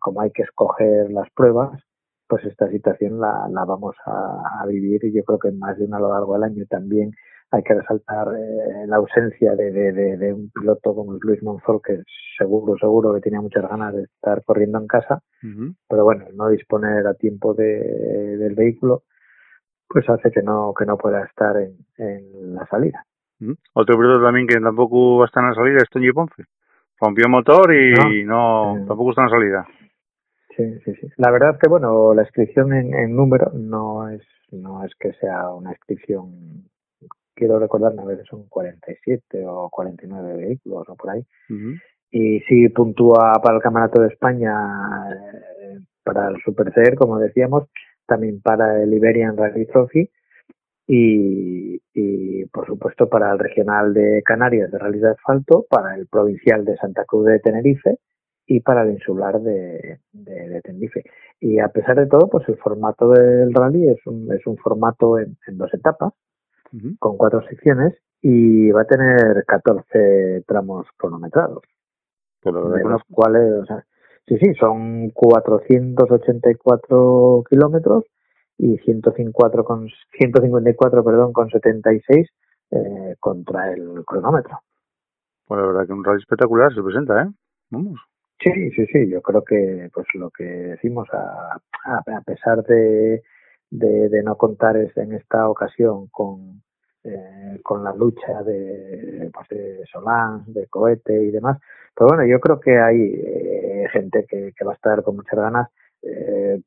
como hay que escoger las pruebas, pues esta situación la, la vamos a, a vivir y yo creo que más de una a lo largo del año también hay que resaltar eh, la ausencia de, de, de, de, un piloto como Luis Monzol, que seguro, seguro que tenía muchas ganas de estar corriendo en casa, Uh -huh. pero bueno, no disponer a tiempo de, del vehículo, pues hace que no, que no pueda estar en, en la salida. Uh -huh. Otro piloto también que tampoco va a estar en la salida es Toñi Ponce. Rompió motor y no, no tampoco está en la salida. Sí, sí, sí. La verdad que, bueno, la inscripción en, en número no es, no es que sea una inscripción quiero recordarme a veces son 47 o 49 vehículos o por ahí. Uh -huh. Y sí puntúa para el Campeonato de España, eh, para el Super CR, como decíamos, también para el Iberian Rally Trophy y, y, por supuesto para el Regional de Canarias de Rally de Asfalto, para el Provincial de Santa Cruz de Tenerife y para el Insular de, de, de Tenerife. Y a pesar de todo, pues el formato del rally es un, es un formato en, en dos etapas, Uh -huh. con cuatro secciones y va a tener 14 tramos cronometrados. Pero de los cuales, o sea, sí, sí, son 484 kilómetros y 154 con, 154, perdón, con 76 eh, contra el cronómetro. Pues la verdad que un rally espectacular se presenta, ¿eh? Vamos. Sí, sí, sí, yo creo que pues lo que decimos, a, a, pesar de, de, de, no contar en esta ocasión con, eh, con la lucha de, pues de Solán, de Cohete y demás. Pero bueno, yo creo que hay eh, gente que, que, va a estar con muchas ganas, eh,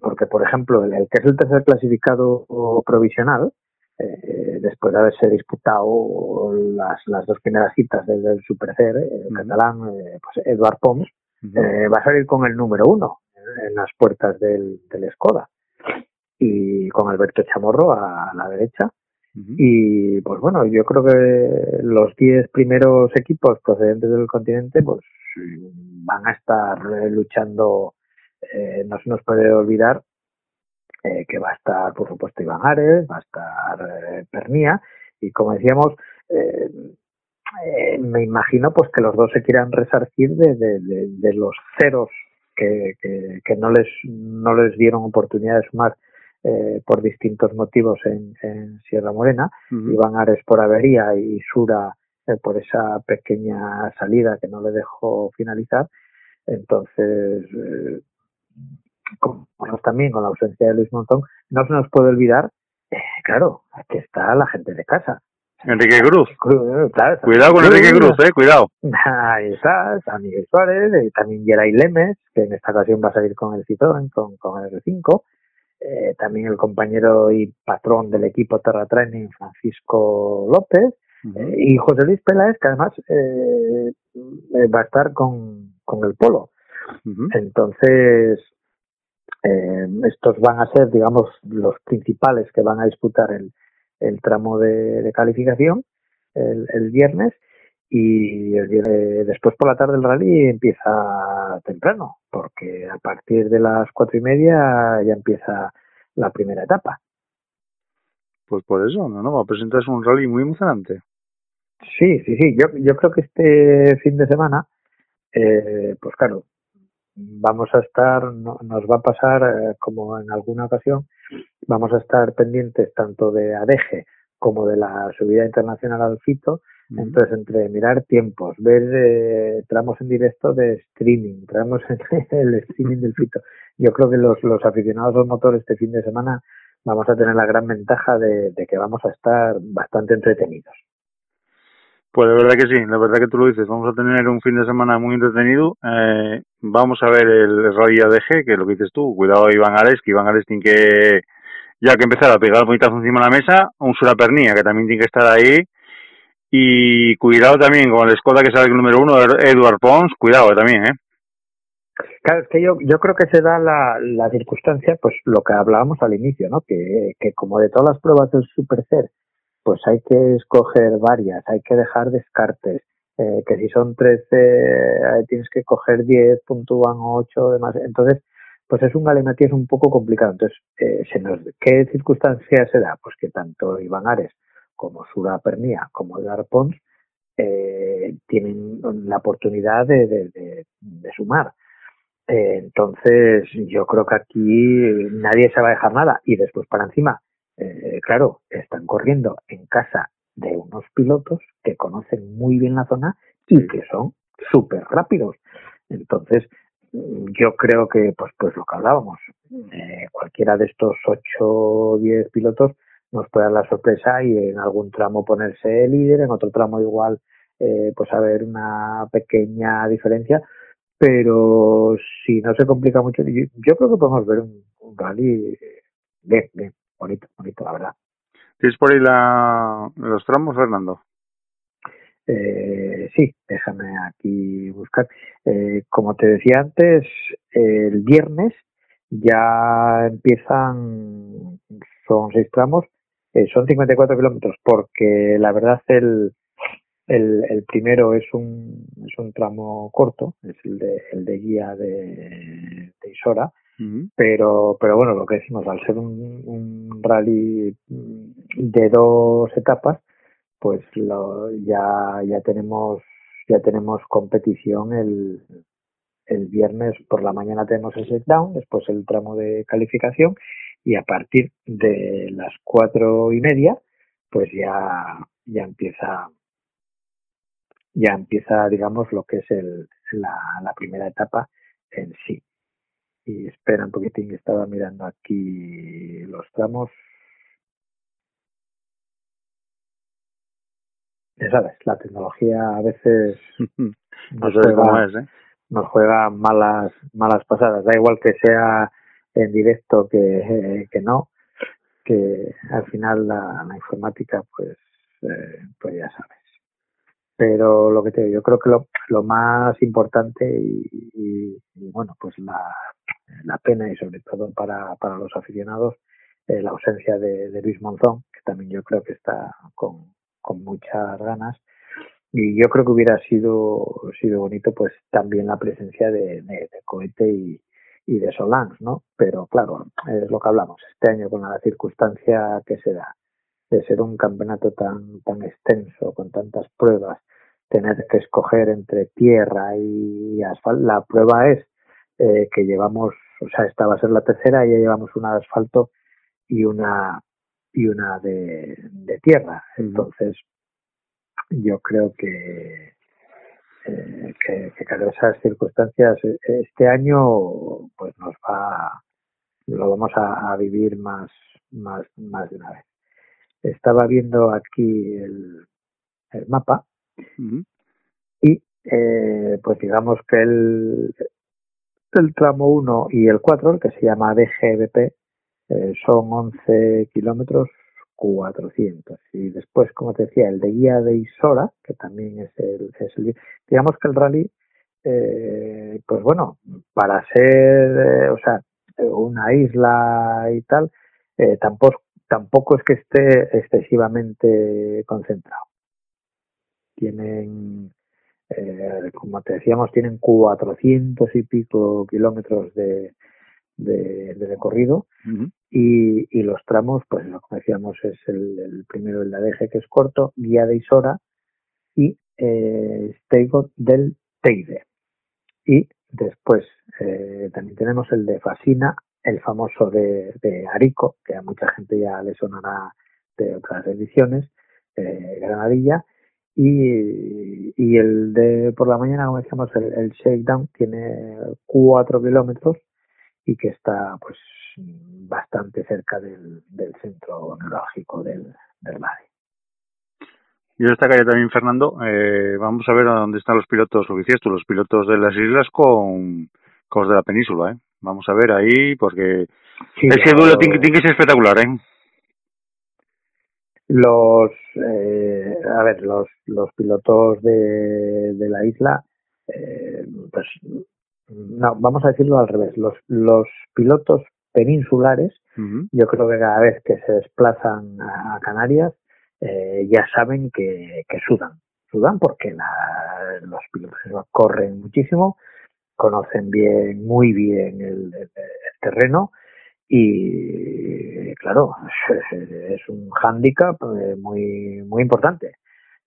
porque por ejemplo, el, el, que es el tercer clasificado provisional, eh, después de haberse disputado las, las dos primeras citas del, del Super C, el uh -huh. catalán, eh, pues Eduard Pons, uh -huh. va a salir con el número uno en las puertas del, del Skoda y con Alberto Chamorro a la derecha. Uh -huh. Y pues bueno, yo creo que los 10 primeros equipos procedentes del continente pues van a estar luchando, eh, no se nos puede olvidar eh, que va a estar por supuesto Iván Ares, va a estar eh, Pernía y como decíamos, me imagino pues que los dos se quieran resarcir de, de, de, de los ceros que, que, que, no les no les dieron oportunidad de sumar eh, por distintos motivos en, en Sierra Morena, uh -huh. Iván Ares por avería y Sura eh, por esa pequeña salida que no le dejó finalizar. Entonces, eh, como también con la ausencia de Luis Montón, no se nos puede olvidar, eh, claro, que está la gente de casa. Enrique Cruz. Claro, cuidado con Enrique Cruz, eh, cuidado. Ahí está, Miguel Suárez, eh, también Geray Lemes, que en esta ocasión va a salir con el Citroën, con, con el R5 eh, también el compañero y patrón del equipo Terra Training, Francisco López, uh -huh. eh, y José Luis Peláez, que además eh, va a estar con, con el polo. Uh -huh. Entonces, eh, estos van a ser, digamos, los principales que van a disputar el, el tramo de, de calificación el, el, viernes y el viernes, después por la tarde el rally empieza temprano porque a partir de las cuatro y media ya empieza la primera etapa. Pues por eso, no, no, va a presentarse un rally muy emocionante. Sí, sí, sí, yo, yo creo que este fin de semana, eh, pues claro, vamos a estar, no, nos va a pasar eh, como en alguna ocasión, vamos a estar pendientes tanto de ADG como de la subida internacional al FITO, uh -huh. entonces entre mirar tiempos, ver eh, tramos en directo de streaming, tramos en el streaming del FITO, yo creo que los, los aficionados al motor este fin de semana vamos a tener la gran ventaja de, de que vamos a estar bastante entretenidos. Pues la verdad que sí, la verdad que tú lo dices, vamos a tener un fin de semana muy entretenido, eh, vamos a ver el Rally ADG, que es lo que dices tú, cuidado Iván Ares, que Iván Ares tiene que ya que empezar a pegar el encima de la mesa, un Surapernía, que también tiene que estar ahí, y cuidado también con el Skoda que sale el número uno, Edward Pons, cuidado también, ¿eh? Claro, es que yo, creo que se da la, circunstancia, pues lo que hablábamos al inicio, ¿no? Que, como de todas las pruebas del Super pues hay que escoger varias, hay que dejar descartes, eh, que si son 13 eh, tienes que coger 10, puntúan 8, demás. Entonces, pues es un galimatías un poco complicado. Entonces, eh, se nos, ¿qué circunstancia se da? Pues que tanto Iván Ares como Sura Pernía como Edgar Pons eh, tienen la oportunidad de, de, de, de sumar. Eh, entonces, yo creo que aquí nadie se va a dejar nada. Y después, para encima, eh, claro, están corriendo en casa de unos pilotos que conocen muy bien la zona y que son súper rápidos. Entonces, yo creo que, pues, pues lo que hablábamos, eh, cualquiera de estos ocho o diez pilotos nos puede dar la sorpresa y en algún tramo ponerse líder, en otro tramo igual, eh, pues haber una pequeña diferencia, pero si no se complica mucho, yo, yo creo que podemos ver un, un rally bien, bien, bonito, bonito, la verdad. ¿Tienes por ahí la, los tramos, Fernando? Eh, sí, déjame aquí buscar. Eh, como te decía antes, el viernes ya empiezan, son seis tramos, eh, son 54 kilómetros, porque la verdad el, el, el primero es un, es un tramo corto, es el de, el de guía de, de Isora, Pero pero bueno lo que decimos al ser un, un rally de dos etapas pues lo, ya ya tenemos ya tenemos competición el el viernes por la mañana tenemos el down después el tramo de calificación y a partir de las cuatro y media pues ya ya empieza ya empieza digamos lo que es el la, la primera etapa en sí y espera un poquitín que estaba mirando aquí los tramos. Ya sabes, la tecnología a veces no nos cómo juega, es, ¿eh? nos juega malas, malas pasadas. Da igual que sea en directo que, que no, que al final la, la informática, pues, eh, pues ya sabes. Pero lo que te digo, yo creo que lo, lo más importante y, y, y bueno, pues la, la pena y sobre todo para, para los aficionados eh, la ausencia de, Luis Monzón, que también yo creo que está con, con muchas ganas. Y yo creo que hubiera sido, sido bonito pues también la presencia de, de, de Cohete y, y de Solans, ¿no? Pero claro, es lo que hablamos, este año con la circunstancia que se da, de ser un campeonato tan, tan extenso, con tantas pruebas, tener que escoger entre tierra y asfalto, la prueba es eh, que llevamos, o sea, esta va a ser la tercera y ya llevamos una de asfalto y una y una de, de tierra. Entonces, yo creo que, eh, que, esas circunstancias eh, este año pues nos va lo vamos a, a vivir más más más de una vez. Estaba viendo aquí el, el mapa y eh, pues digamos que el, el tramo 1 y el 4, el que se llama DGBP, eh, son 11 kilómetros 400. Y después, como te decía, el de guía de Isora, que también es el, es el digamos que el rally, eh, pues bueno, para ser, eh, o sea, una isla y tal, tampoco, tampoco es que esté excesivamente concentrado. Tienen, eh, como te decíamos, tienen 400 y pico kilómetros de, de, de recorrido y, y los tramos, pues que decíamos es el, el primero el de ADG que es corto, Guía de Isora y eh, Steigot del Teide. Y después eh, también tenemos el de Fasina, el famoso de, de Arico, que a mucha gente ya le sonará de otras ediciones, eh, Granadilla, y, y el de por la mañana, como decíamos, el, el Shakedown tiene cuatro kilómetros y que está pues bastante cerca del, del centro neurálgico del, del Rally. Yo destacaría también, Fernando, eh, vamos a ver a dónde están los pilotos, lo que decías tú, los pilotos de las islas con, con los de la península, ¿eh? Vamos a ver ahí, porque Sí, ese lo- duelo tiene, tiene que ser espectacular, ¿eh? Los eh, a ver los los pilotos de, de la isla eh, pues no vamos a decirlo al revés los los pilotos peninsulares yo creo que cada vez que se desplazan a, a Canarias eh, ya saben que, que sudan. Sudan porque la- los pilotos corren muchísimo conocen bien muy bien el, el- el terreno y claro es, un hándicap eh, muy muy importante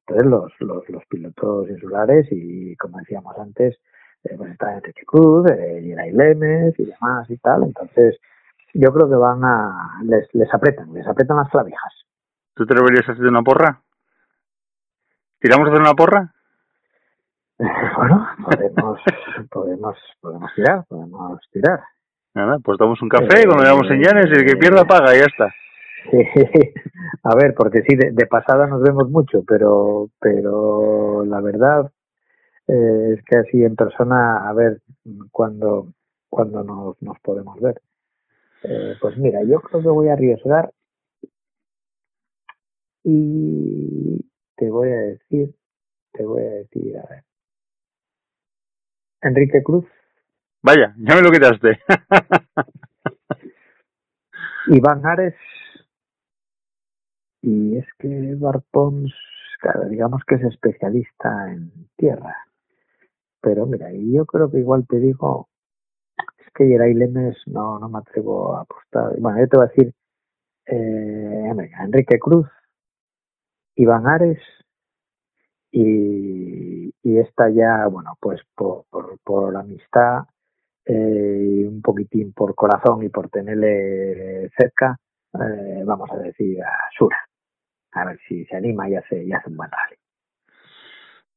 entonces los, los, los pilotos insulares y como decíamos antes, eh, pues está Enrique Cruz, eh, Geray Lemes y demás y tal, entonces yo creo que van a, les, les apretan, les apretan las clavijas. ¿Tú te atreverías a hacer una porra? ¿Tiramos a hacer una porra? bueno, podemos, podemos, podemos tirar, podemos tirar. Nada, pues damos un café cuando llegamos en Llanes y el que pierda paga y ya está. a ver, porque sí, de, de, pasada nos vemos mucho, pero, pero la verdad eh, es que así en persona, a ver cuándo cuando nos, nos podemos ver. Eh, pues mira, yo creo que voy a arriesgar y te voy a decir, te voy a decir, a ver. Enrique Cruz. Vaya, ya me lo quitaste. Iván Ares. Y es que Edward Pons, claro, digamos que es especialista en tierra. Pero mira, yo creo que igual te digo, es que Geray Lemes no, no me atrevo a apostar. Bueno, yo te voy a decir, eh, Enrique Cruz, Iván Ares y, y esta ya, bueno, pues por, por, por amistad eh, un poquitín por corazón y por tenerle cerca, eh, vamos a decir a Sura. A ver si se anima y hace, y hace un buen rally.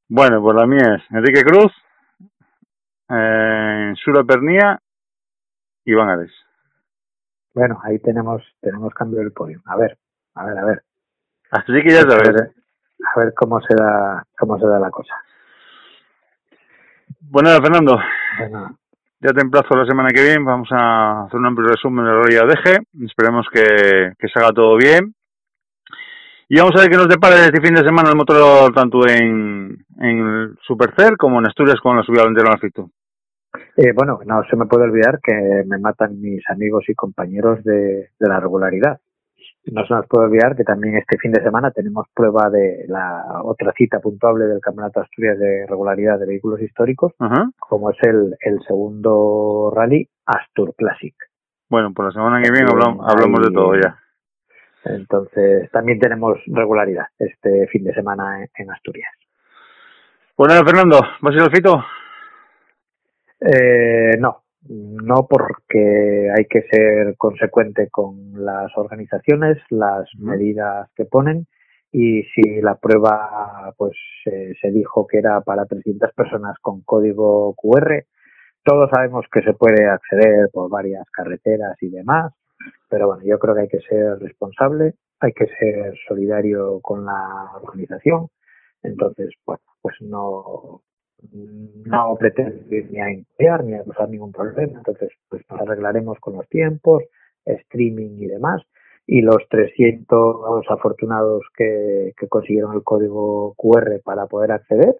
Bueno, pues la mía es Enrique Cruz, eh, Sura Pernía y Iván Ares. Bueno, ahí tenemos, tenemos cambio del podio. A ver, a ver, a ver. Así que ya sabes. A ver, a ver cómo se da, cómo se da la cosa. Bueno, Fernando. Bueno, Ya te emplazo la semana que viene. Vamos a hacer un amplio resumen de la Roya Deje. Esperemos que, que salga todo bien. Y vamos a ver qué nos depara este fin de semana el motor tanto en, en Supercell como en Asturias con la subida Entero Alfito. eh, bueno, no se me puede olvidar que me matan mis amigos y compañeros de, de la regularidad. No se nos puede olvidar que también este fin de semana tenemos prueba de la otra cita puntuable del Campeonato de Asturias de regularidad de vehículos históricos, como es el, el segundo rally Astur Classic. Bueno, pues la semana que viene hablamos, hablamos de todo ya. Entonces, también tenemos regularidad este fin de semana en, Asturias. Nada, Fernando, ¿vas a ir al Fito? Eh, no, no porque hay que ser consecuente con las organizaciones, las medidas que ponen y si la prueba pues eh, se dijo que era para 300 personas con código QR, todos sabemos que se puede acceder por varias carreteras y demás, pero bueno, yo creo que hay que ser responsable, hay que ser solidario con la organización, entonces, bueno, pues no no pretendo ir ni a emplear ni a causar ningún problema, entonces pues nos arreglaremos con los tiempos, streaming y demás, y los 300 afortunados que, que consiguieron el código QR para poder acceder,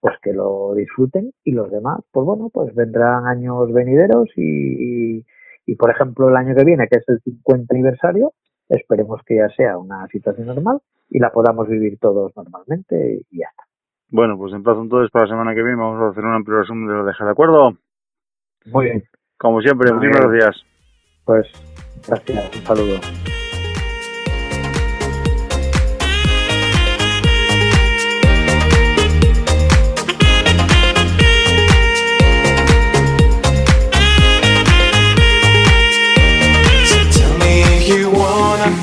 pues que lo disfruten. Y los demás, pues bueno, pues vendrán años venideros y, y, y por ejemplo el año que viene, que es el 50 aniversario, esperemos que ya sea una situación normal y la podamos vivir todos normalmente y ya está. Bueno, pues emplazo entonces para la semana que viene. Vamos a hacer un amplio resumen de lo deja, ¿de acuerdo? Muy bien, Como siempre, muchísimas gracias. pues gracias, un saludo.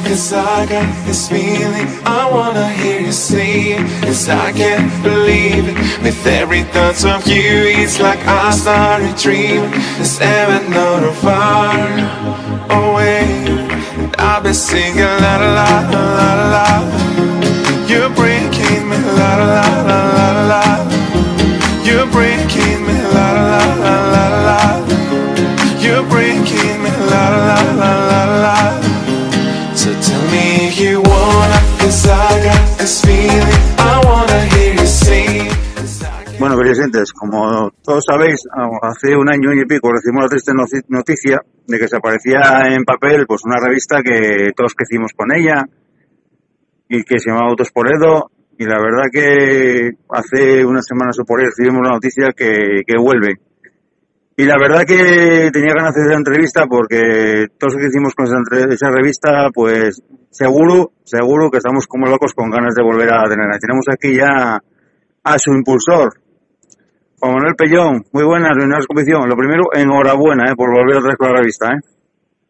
Cause I got this feeling. I wanna hear you say it, cause I can't believe it. With every thought of you, it's like I started dreaming. It's heaven not far away. And I've been singing la la la la la. You're breaking me la la la la la. You're breaking Bueno, queridos oyentes, como todos sabéis, hace un año y pico recibimos la triste noticia de que se aparecía en papel pues una revista que todos crecimos con ella y que se llamaba Autos por Edo y la verdad que hace unas semanas o por ahí recibimos la noticia que vuelve. Y la verdad que tenía ganas de hacer esa entrevista porque todos los que hicimos con esa, revista, pues seguro, seguro que estamos como locos con ganas de volver a tenerla. Tenemos aquí ya a su impulsor, Juan Manuel Pellón. Muy buenas, Leonardo Competición. Lo primero, enhorabuena eh, por volver otra vez con la revista. ¿eh?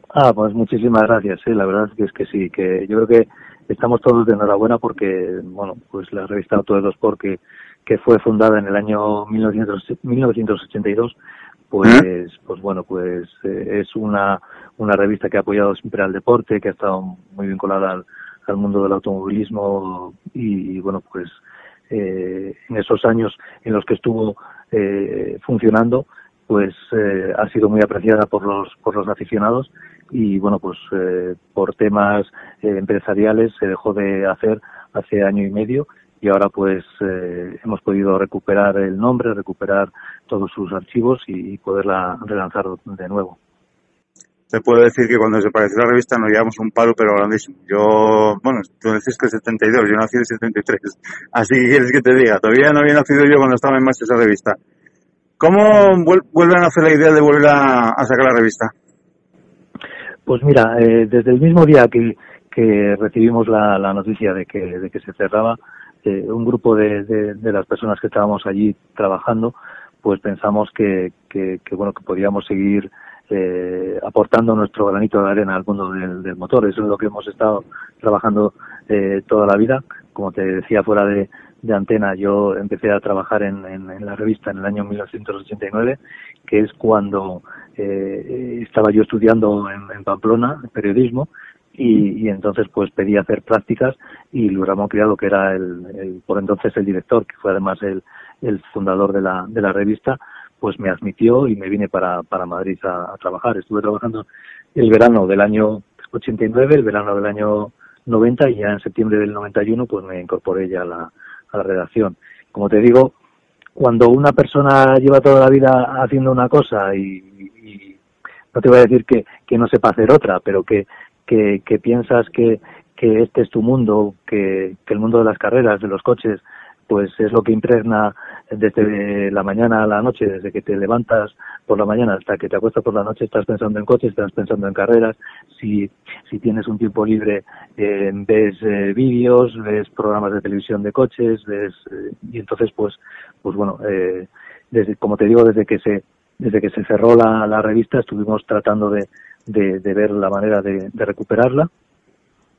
Ah, pues muchísimas gracias. Sí, la verdad es que sí, que yo creo que estamos todos de enhorabuena porque, bueno, pues la revista Auto de los Sport que, que fue fundada en el año 1900 1982, pues, pues bueno, pues eh, es una, una revista que ha apoyado siempre al deporte, que ha estado muy vinculada al, al mundo del automovilismo y, bueno, pues eh, en esos años en los que estuvo eh, funcionando, pues eh, ha sido muy apreciada por los por los aficionados y bueno pues por temas empresariales se dejó de hacer hace año y medio y ahora pues eh, hemos podido recuperar el nombre recuperar todos sus archivos y, y poderla relanzar de nuevo Te puedo decir que cuando desapareció la revista nos llevamos un palo, pero grandísimo. Yo, bueno, tú decís que 72, yo nací en 73. Así que quieres que te diga, todavía no había nacido yo cuando estaba en marcha esa revista. ¿Cómo vuel- vuelven a hacer la idea de volver a, a sacar la revista? Pues mira, eh, desde el mismo día que, que recibimos la, la noticia de que, de que se cerraba, eh, un grupo de, de, las personas que estábamos allí trabajando, pues pensamos que, que, bueno que podíamos seguir eh, aportando nuestro granito de arena al mundo del, del motor. Eso es lo que hemos estado trabajando eh, toda la vida. Como te decía fuera de, de antena, yo empecé a trabajar en, en, en la revista en el año 1989, que es cuando eh, estaba yo estudiando en, en Pamplona, periodismo, y, y entonces pues pedí hacer prácticas y Luis Ramón Criado, que era el, el- por entonces el director, que fue además el, el fundador de la, de la revista, pues me admitió y me vine para, para Madrid a, a trabajar. Estuve trabajando el verano del año 89, el verano del año 90 y ya en septiembre del 91 pues me incorporé ya a la, a la redacción. Como te digo, cuando una persona lleva toda la vida haciendo una cosa y, y no te voy a decir que, que no sepa hacer otra, pero que, que, que piensas que, que este es tu mundo, que, el mundo de las carreras, de los coches, pues es lo que impregna desde la mañana a la noche, desde que te levantas por la mañana hasta que te acuestas por la noche, estás pensando en coches, estás pensando en carreras. Si, si tienes un tiempo libre, eh, ves eh, vídeos, ves programas de televisión de coches, ves, eh, y entonces, pues, pues bueno, eh, desde, como te digo, desde que se, desde que se cerró la revista, estuvimos tratando de, de, de ver la manera de, de recuperarla.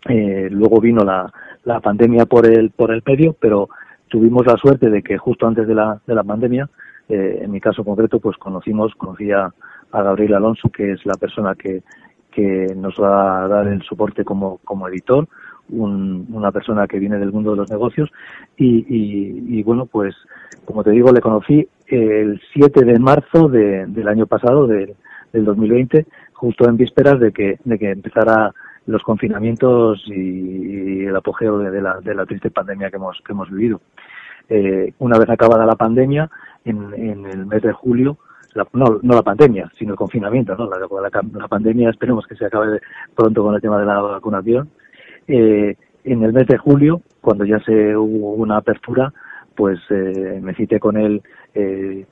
Eh, luego vino la, la pandemia por el, por el medio, pero tuvimos la suerte de que justo antes de la, de la pandemia, eh, en mi caso concreto, pues conocimos, conocí a, Gabriel Alonso, que es la persona que, que nos va a dar el soporte como, como editor, un- una persona que viene del mundo de los negocios y, y, y bueno, pues como te digo, le conocí el 7 de marzo de- del año pasado, de- del 2020, justo en vísperas de que, de que empezara los confinamientos y, y el apogeo de, la, de la triste pandemia que hemos, que hemos vivido. Eh, una vez acabada la pandemia, en, en el mes de julio, la- no, no la pandemia, sino el confinamiento, ¿no? La, pandemia esperemos que se acabe pronto con el tema de la vacunación. Eh, en el mes de julio, cuando ya se hubo una apertura, pues eh, me cité con él eh,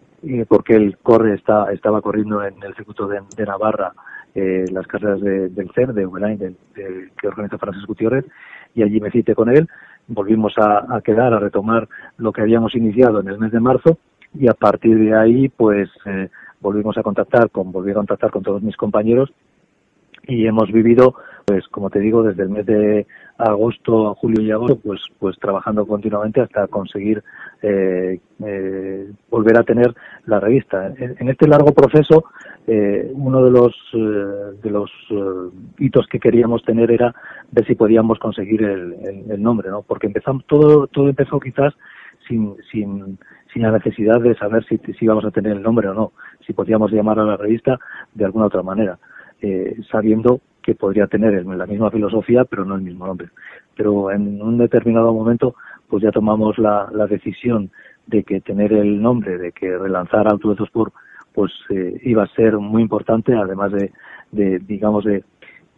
porque él corre está, estaba corriendo en el circuito de, de Navarra eh, las carreras de- del CER, de Uberain, del, del- que organiza Francisco Gutiérrez, y allí me cité con él, volvimos a, a quedar, a retomar lo que habíamos iniciado en el mes de marzo, y a partir de ahí, pues, eh, volvimos a contactar con, volví a contactar con todos mis compañeros, y hemos vivido, pues, como te digo, desde el mes de agosto, julio y agosto, pues, pues trabajando continuamente hasta conseguir eh, eh, volver a tener la revista. En, en este largo proceso, eh, uno de los eh, de los eh, hitos que queríamos tener era ver si podíamos conseguir el, el- nombre, ¿no? Porque empezamos todo todo empezó quizás sin sin sin la necesidad de saber si, si íbamos a tener el nombre o no, si podíamos llamar a la revista de alguna otra manera, sabiendo que podría tener la misma filosofía pero no el mismo nombre. Pero en un determinado momento pues ya tomamos la, decisión de que tener el nombre, de que relanzar Auto de Sport pues eh, iba a ser muy importante, además de, de digamos, de,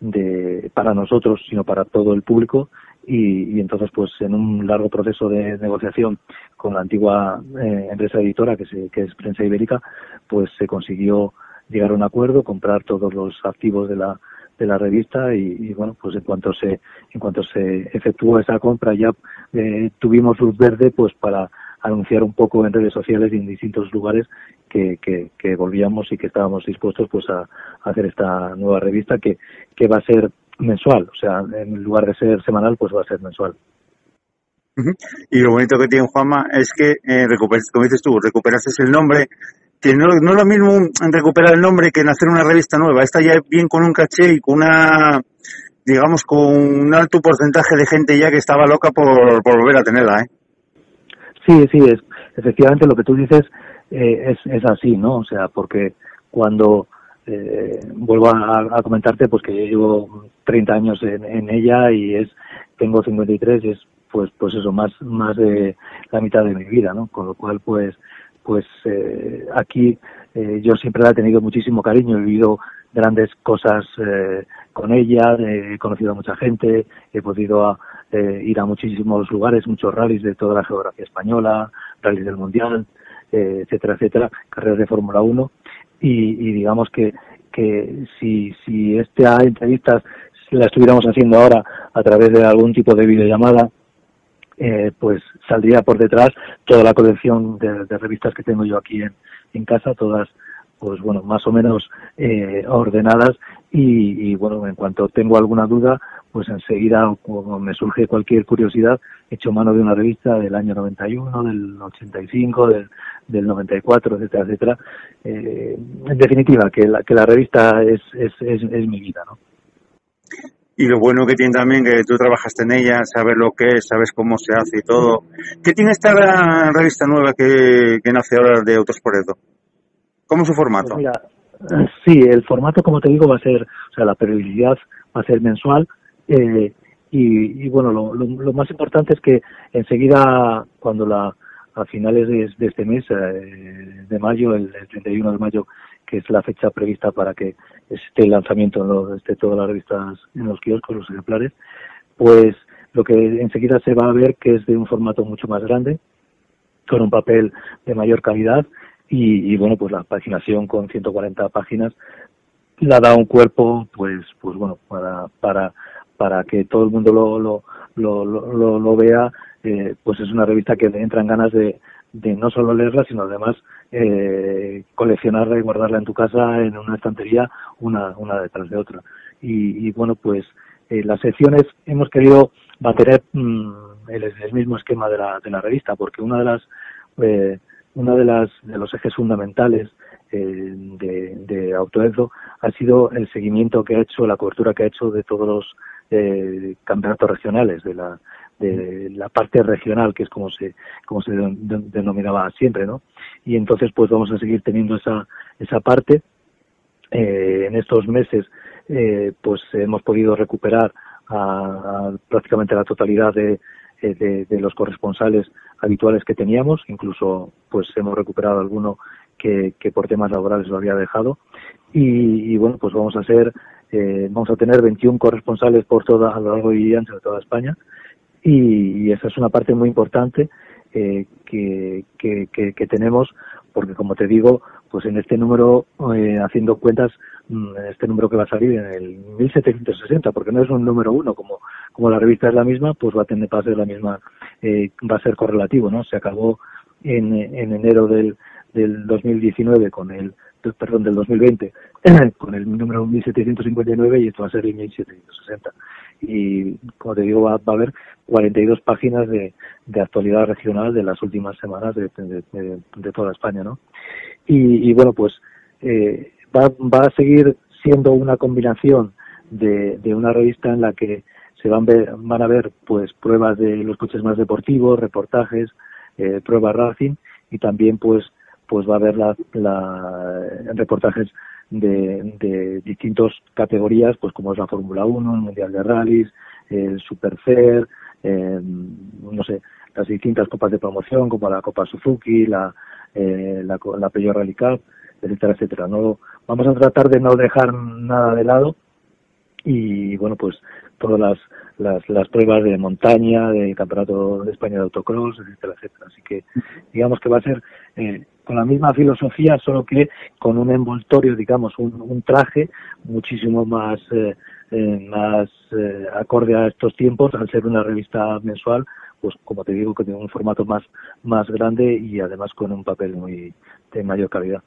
de para nosotros, sino para todo el público. Y, y entonces, pues en un largo proceso de negociación con la antigua eh, empresa editora, que, se, que es Prensa Ibérica, pues se consiguió llegar a un acuerdo, comprar todos los activos de la de la revista y, bueno pues en cuanto se en cuanto se efectuó esa compra ya eh, tuvimos luz verde pues para anunciar un poco en redes sociales y en distintos lugares que, que, volvíamos y que estábamos dispuestos pues a, a, hacer esta nueva revista que, que va a ser mensual, o sea, en lugar de ser semanal, pues va a ser mensual. Y lo bonito que tiene Juanma es que, eh, recuperas, como dices tú, recuperaste el nombre, que no, no es lo mismo recuperar el nombre que en hacer una revista nueva. Esta ya bien con un caché y con una, digamos, con un alto porcentaje de gente ya que estaba loca por, volver a tenerla, ¿eh? Sí, sí, es, efectivamente lo que tú dices eh, es, es así, ¿no? O sea, porque cuando eh, vuelvo a, a, comentarte, pues que yo llevo 30 años en, en ella y es tengo 53 y es pues pues eso más más de la mitad de mi vida, ¿no? Con lo cual pues pues eh, aquí eh, yo siempre la he tenido muchísimo cariño, he vivido grandes cosas eh, con ella, he conocido a mucha gente, he podido eh, ir a muchísimos lugares, muchos rallies de toda la geografía española, rallies del Mundial, eh, etcétera, etcétera, carreras de Fórmula 1 y, y digamos que, que si, si esta entrevista la estuviéramos haciendo ahora a través de algún tipo de videollamada, eh, pues saldría por detrás toda la colección de, revistas que tengo yo aquí en, en casa, todas pues bueno, más o menos eh, ordenadas y, y, bueno, en cuanto tengo alguna duda, pues enseguida, como me surge cualquier curiosidad, echo mano de una revista del año 91, del 85, del, del 94, etcétera, etcétera. Eh, en definitiva, que la, que la revista es, es, es, es mi vida, ¿no? Y lo bueno que tiene también que tú trabajaste en ella, sabes lo que es, sabes cómo se hace y todo. ¿Qué tiene esta revista nueva que, nace ahora de Autosporedo? ¿Cómo es su formato? Pues mira, sí, el formato, como te digo, va a ser, o sea, la periodicidad va a ser mensual. Eh, y, y, bueno, lo, lo, lo, más importante es que enseguida, cuando la a finales de, de este mes, eh, de mayo, el, el 31 de mayo, que es la fecha prevista para que esté el lanzamiento de este, todas las revistas en los kioscos, los ejemplares, pues lo que enseguida se va a ver que es de un formato mucho más grande, con un papel de mayor calidad y, y bueno, pues la paginación con 140 páginas la da un cuerpo, pues, pues bueno, para, para, para que todo el mundo lo, lo, lo, lo, lo vea, eh, pues es una revista que le entran ganas de, de no solo leerla, sino además eh, coleccionarla y guardarla en tu casa en una estantería, una, una detrás de otra. Y, y bueno, pues eh, las secciones hemos querido mantener mmm, el, el, mismo esquema de la, de la revista, porque una de las, eh, una de las, de los ejes fundamentales eh, de, de ha sido el seguimiento que ha hecho, la cobertura que ha hecho de todos los eh, campeonatos regionales de la, de la parte regional, que es como se, como se denominaba siempre, ¿no? Y entonces, pues vamos a seguir teniendo esa, esa parte. Eh, en estos meses, eh, pues hemos podido recuperar a, a prácticamente la totalidad de, eh, de, los corresponsales habituales que teníamos, incluso pues hemos recuperado alguno que, que por temas laborales lo había dejado y, y bueno pues vamos a ser eh, vamos a tener 21 corresponsales por toda a lo largo y ancho de toda España y, y esa es una parte muy importante eh, que, que, que, tenemos porque como te digo pues en este número eh, haciendo cuentas mm, este número que va a salir en el 1760 porque no es un número uno como como la revista es la misma pues va a tener va a ser la misma eh, va a ser correlativo no se acabó en, en enero del del 2019 con el perdón del 2020 con el número 1759 y esto va a ser el 1760 y como te digo va, va a haber 42 páginas de, de, actualidad regional de las últimas semanas de, de, toda España no y, y bueno pues eh, va, va a seguir siendo una combinación de, de una revista en la que se van, ver, van a ver pues pruebas de los coches más deportivos reportajes eh, pruebas racing y también pues pues va a haber la, la reportajes de, de distintas categorías, pues como es la Fórmula 1, el Mundial de Rallys, el Super Fair, eh, no sé, las distintas copas de promoción como la Copa Suzuki, la, eh, la, la Peugeot Rally Cup, etcétera, etcétera. No, vamos a tratar de no dejar nada de lado y bueno, pues todas las, las, las pruebas de montaña, del Campeonato de España de Autocross, etcétera, etcétera. Así que digamos que va a ser eh, con la misma filosofía, solo que con un envoltorio, digamos, un, traje muchísimo más, eh, eh, más eh, acorde a estos tiempos, al ser una revista mensual, pues como te digo, que tiene un formato más, más grande y además con un papel muy de mayor calidad.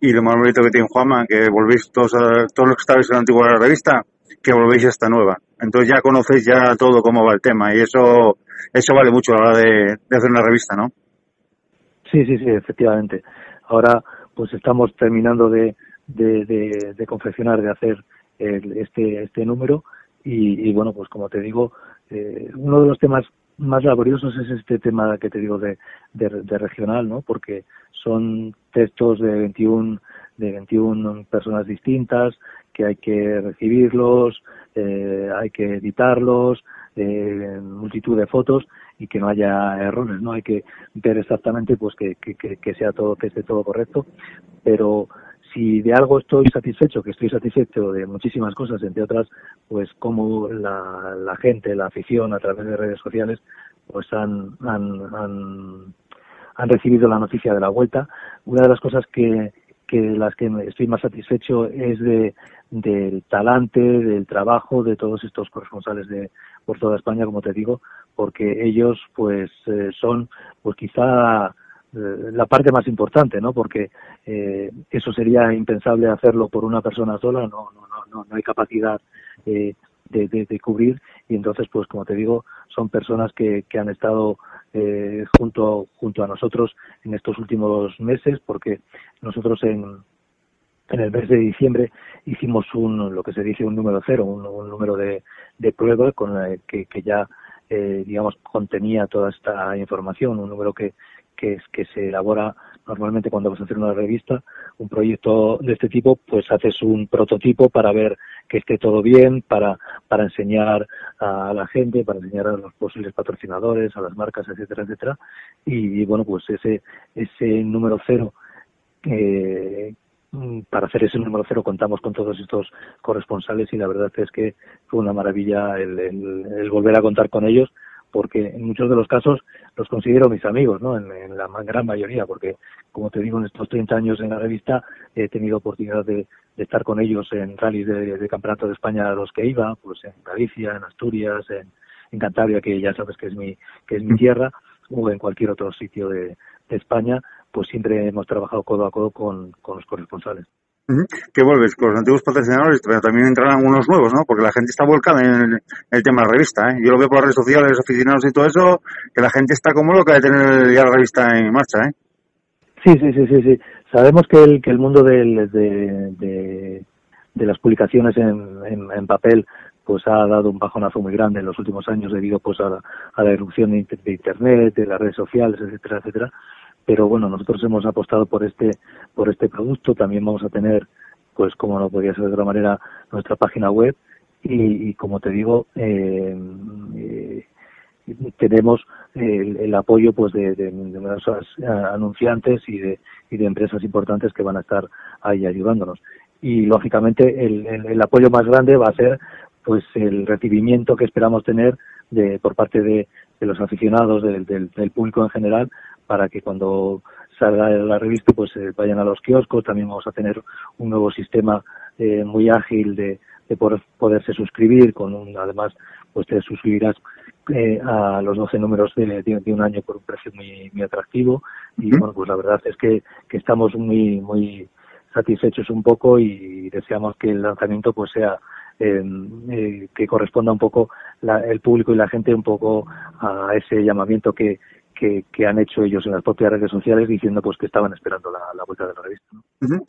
Y lo más bonito que tiene Juanma, que volvéis todos, a- todos los que estabais en la antigua revista, que volvéis a esta nueva. Entonces ya conocéis ya todo cómo va el tema y eso, eso vale mucho a la hora de hacer una revista, ¿no? Sí, sí, sí, efectivamente. Ahora pues estamos terminando de, de, de, confeccionar, de hacer el- este, este número y, y bueno, pues como te digo, eh, uno de los temas más laboriosos es este tema que te digo de, de, de regional, ¿no? Porque son textos de 21, de 21 personas distintas que hay que recibirlos, eh, hay que editarlos, eh, multitud de fotos y que no haya errores, ¿no? Hay que ver exactamente pues que, que, que, sea todo, que esté todo correcto, pero si de algo estoy satisfecho, que estoy satisfecho de muchísimas cosas, entre otras, pues como la, la gente, la afición a través de redes sociales, pues han, han, han recibido la noticia de la vuelta. Una de las cosas que, que las que estoy más satisfecho es de del talante, del trabajo de todos estos corresponsales de por toda España, como te digo, porque ellos pues eh, son pues quizá eh, la parte más importante, ¿no? Porque eh, eso sería impensable hacerlo por una persona sola, no, no, no, no, no hay capacidad eh, de, de, de cubrir y entonces, pues como te digo, son personas que, que han estado eh, junto junto a nosotros en estos últimos meses, porque nosotros en en el mes de diciembre hicimos un lo que se dice un número cero, un, un número de, de prueba con la que, que ya eh, digamos contenía toda esta información, un número que que, que se elabora normalmente cuando vas a hacer una revista, un proyecto de este tipo, pues haces un prototipo para ver que esté todo bien, para, para enseñar a la gente, para enseñar a los posibles patrocinadores, a las marcas, etcétera, etcétera. Y, bueno, pues ese, ese número cero, eh, para hacer ese número cero contamos con todos estos corresponsales y la verdad es que fue una maravilla el- el volver a contar con ellos porque en muchos de los casos los considero mis amigos, ¿no? En, en la gran mayoría, porque como te digo, en estos 30 años en la revista he tenido oportunidad de, de estar con ellos en rallies de, campeonato de España a los que iba, pues en Galicia, en Asturias, en, Cantabria, que ya sabes que es mi, que es mi tierra, o en cualquier otro sitio de, España, pues siempre hemos trabajado codo a codo con los corresponsales. Que vuelves con los antiguos patrocinadores, pero también entrarán unos nuevos, ¿no? Porque la gente está volcada en el, tema de la revista, ¿eh? Yo lo veo por las redes sociales, aficionados y todo eso, que la gente está como loca de tener ya la revista en marcha, ¿eh? Sí, sí, sí, sí, sí. Sabemos que el, que el mundo de, de, de las publicaciones en, en, papel pues ha dado un bajonazo muy grande en los últimos años debido pues a, a la erupción de internet, de las redes sociales, etcétera, etcétera. Pero bueno, nosotros hemos apostado por este por este producto. También vamos a tener, pues como no podía ser de otra manera, nuestra página web y, como te digo, eh, eh, tenemos el, el apoyo pues de, de eh, anunciantes y de, y de empresas importantes que van a estar ahí ayudándonos y lógicamente el, el, apoyo más grande va a ser pues el recibimiento que esperamos tener de por parte de, de los aficionados del, del público en general para que cuando salga la revista pues eh, vayan a los kioscos. También vamos a tener un nuevo sistema eh, muy ágil de, de poder, poderse suscribir con un además pues te suscribirás eh, a los 12 números de, de, de un año por un precio muy muy atractivo. Y bueno pues la verdad es que, que estamos muy muy satisfechos un poco y deseamos que el lanzamiento pues sea eh, eh, que corresponda un poco la- el público y la gente un poco a ese llamamiento que, que, que han hecho ellos en las propias redes sociales diciendo pues que estaban esperando la, la vuelta de la revista. ¿no?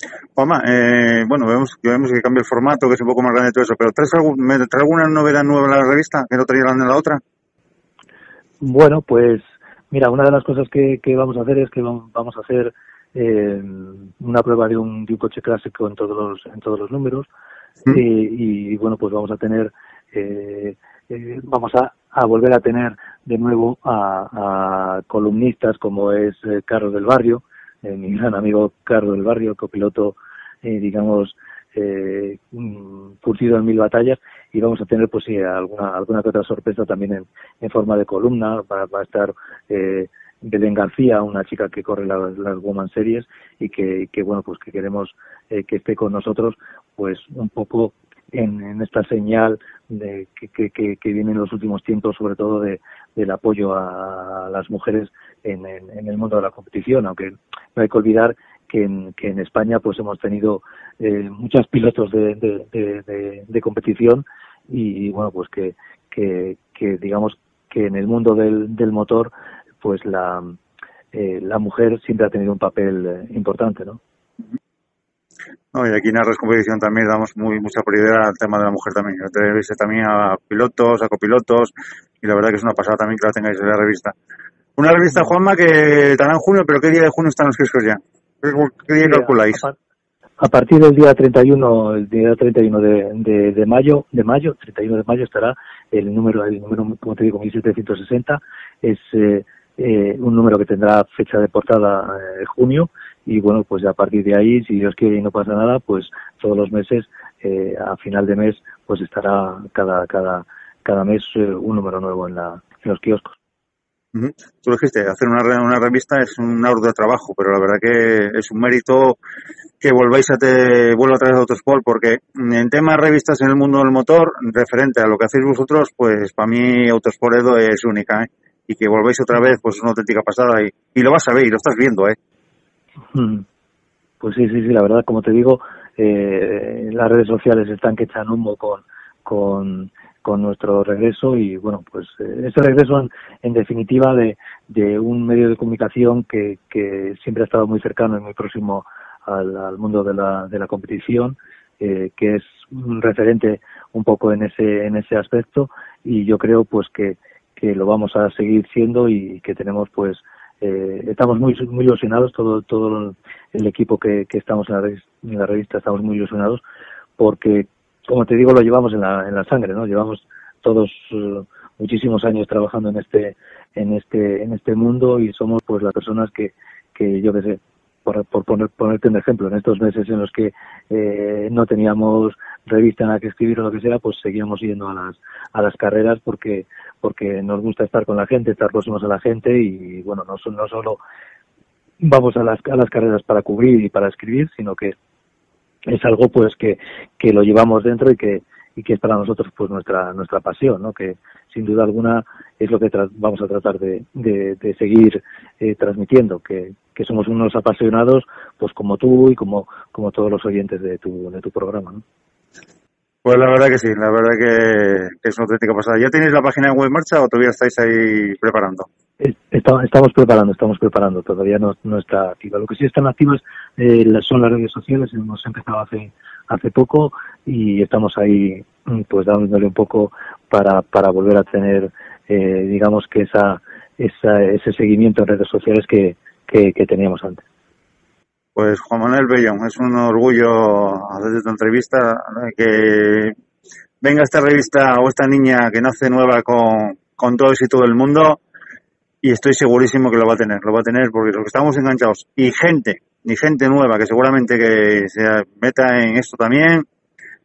Eh, bueno, vemos, que vemos que cambia el formato, que es un poco más grande todo eso, pero ¿traes, algún, me, traes alguna novedad nueva en la revista que no traía en la otra? Bueno, pues mira, una de las cosas que, que vamos a hacer es que vam- vamos a hacer eh, una prueba de un, de un coche clásico en todos los, en todos los números y, y, bueno, pues vamos a tener, eh, eh, vamos a, a volver a tener de nuevo a, a columnistas como es eh, Carlos del Barrio, eh, mi gran amigo Carlos del Barrio, copiloto, eh, digamos, eh, curtido en mil batallas y vamos a tener pues sí alguna alguna que otra sorpresa también en, en forma de columna. Va, va a estar eh, Belén García una chica que corre las, las Woman Series y que, que bueno pues que queremos eh, que esté con nosotros pues un poco en, en esta señal de que, que, viene en los últimos tiempos sobre todo de, del apoyo a, las mujeres en, el mundo de la competición. Aunque no hay que olvidar que en, que en España pues hemos tenido eh, muchos pilotos de competición y bueno pues que, que, que digamos que en el mundo del, del motor pues la eh, la mujer siempre ha tenido un papel eh, importante no No, y aquí en la competición también damos muy mucha prioridad al tema de la mujer también. Yo entrevisté también a pilotos, a copilotos, y la verdad que es una pasada también que la tengáis en la revista. Una revista, Juanma, que estará en junio, pero ¿qué día de junio están los kioscos ya? ¿Qué, qué día calculáis? a partir del día 31 el día 31 de, de, de mayo de mayo 31 de mayo estará el número el número como te digo 1760 es eh, eh, un número que tendrá fecha de portada eh, junio y bueno pues a partir de ahí si Dios quiere y no pasa nada pues todos los meses eh, a final de mes pues estará cada cada cada mes eh, un número nuevo en la en los kioscos. Tú lo dijiste, hacer una, una revista es un arduo trabajo, pero la verdad que es un mérito que volváis a te vuelvo a traer a Autosport, porque en temas revistas en el mundo del motor, referente a lo que hacéis vosotros, pues para mí Autosport Edo es única, ¿eh? Y que volváis otra vez, pues es una auténtica pasada y, y lo vas a ver y lo estás viendo, ¿eh? Mm. Pues sí, sí, sí, la verdad, como te digo, eh, las redes sociales están que echan humo con, con, con nuestro regreso y bueno, pues eh, ese regreso en, en definitiva de, de un medio de comunicación que, que siempre ha estado muy cercano y muy próximo al, al mundo de la, de la competición, eh, que es un referente un poco en ese, en ese aspecto y yo creo pues que, que lo vamos a seguir siendo y que tenemos pues eh, estamos muy muy ilusionados todo todo el equipo que, que estamos en la, revis- en la revista estamos muy ilusionados porque como te digo lo llevamos en la en la sangre no llevamos todos eh, muchísimos años trabajando en este en este en este mundo y somos pues las personas que que yo qué sé por, por poner ponerte un ejemplo en estos meses en los que eh, no teníamos revista en la que escribir o lo que sea pues seguíamos yendo a las a las carreras porque porque nos gusta estar con la gente estar próximos a la gente y bueno no, no solo vamos a las a las carreras para cubrir y para escribir sino que es algo pues que que lo llevamos dentro y que y que es para nosotros pues nuestra nuestra pasión no que sin duda alguna es lo que vamos a tratar de, de, de seguir eh, transmitiendo que, que somos unos apasionados pues como tú y como como todos los oyentes de tu de tu programa ¿no? Pues la verdad que sí, la verdad que, es una auténtica pasada. ¿Ya tenéis la página web en marcha o todavía estáis ahí preparando? Estamos preparando, estamos preparando, todavía no, no está activa. Lo que sí están activas eh, las- son las redes sociales, hemos empezado hace hace poco y estamos ahí mm, pues dándole un poco para, para volver a tener eh, digamos que esa, esa ese seguimiento en redes sociales que, que, teníamos antes. Pues Juan Manuel Bellón, es un orgullo hacer esta entrevista, que venga esta revista o esta niña que nace nueva con, con todo éxito del mundo y estoy segurísimo que lo va a tener, lo va a tener porque los que estamos enganchados y gente, y gente nueva que seguramente que se meta en esto también,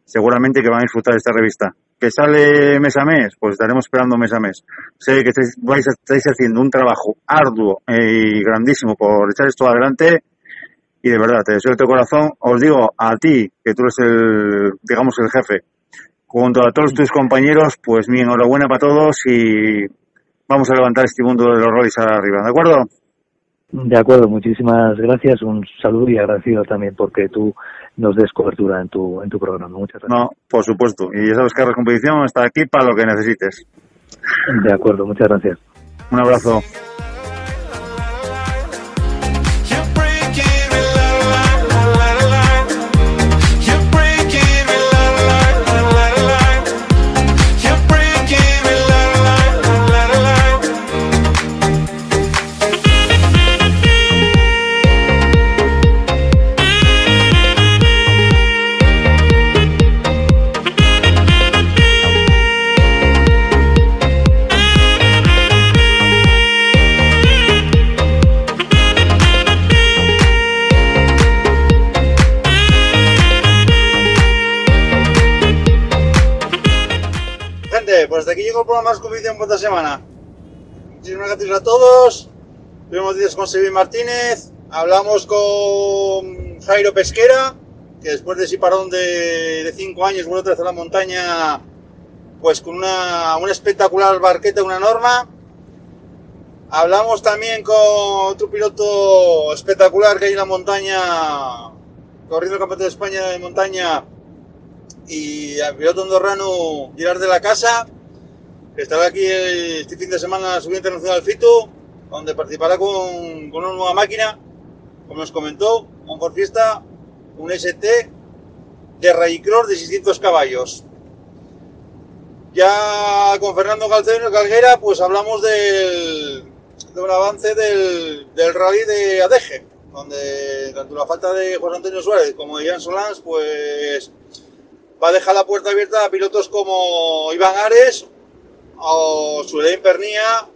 seguramente que van a disfrutar de esta revista. Que sale mes a mes, pues estaremos esperando mes a mes. Sé que estáis, vais estáis haciendo un trabajo arduo y grandísimo por echar esto adelante y de verdad, te deseo de corazón. Os digo a ti, que tú eres el, digamos, el jefe, junto a todos tus compañeros, pues mi enhorabuena para todos y vamos a levantar este mundo de los rallies arriba, ¿de acuerdo? De acuerdo, muchísimas gracias, un saludo y agradecido también porque tú nos des cobertura en tu en tu programa. Muchas gracias. No, por supuesto. Y ya sabes que la competición está aquí para lo que necesites. De acuerdo, muchas gracias. Un abrazo. Hasta aquí llegó el programa más competición por esta semana. Muchísimas gracias a todos. Tuvimos días con Sevilla Martínez, hablamos con Jairo Pesquera, que después de ese parón de, de cinco años vuelve otra vez a la montaña, pues con una, una espectacular barqueta, una norma. Hablamos también con otro piloto espectacular que hay en la montaña, corriendo el Campeonato de España de montaña, y al piloto andorrano Girard de la Casa, que estará aquí este fin de semana la subida internacional FITO, donde participará con, con una nueva máquina, como nos comentó, un Ford Fiesta, un ST de Rallycross de 600 caballos. Ya con Fernando Calcero Calguera, pues hablamos del, de un avance del, del rally de Adeje, donde tanto la falta de José Antonio Suárez como de Jan Solans, pues va a dejar la puerta abierta a pilotos como Iván Ares o Suleim Pernía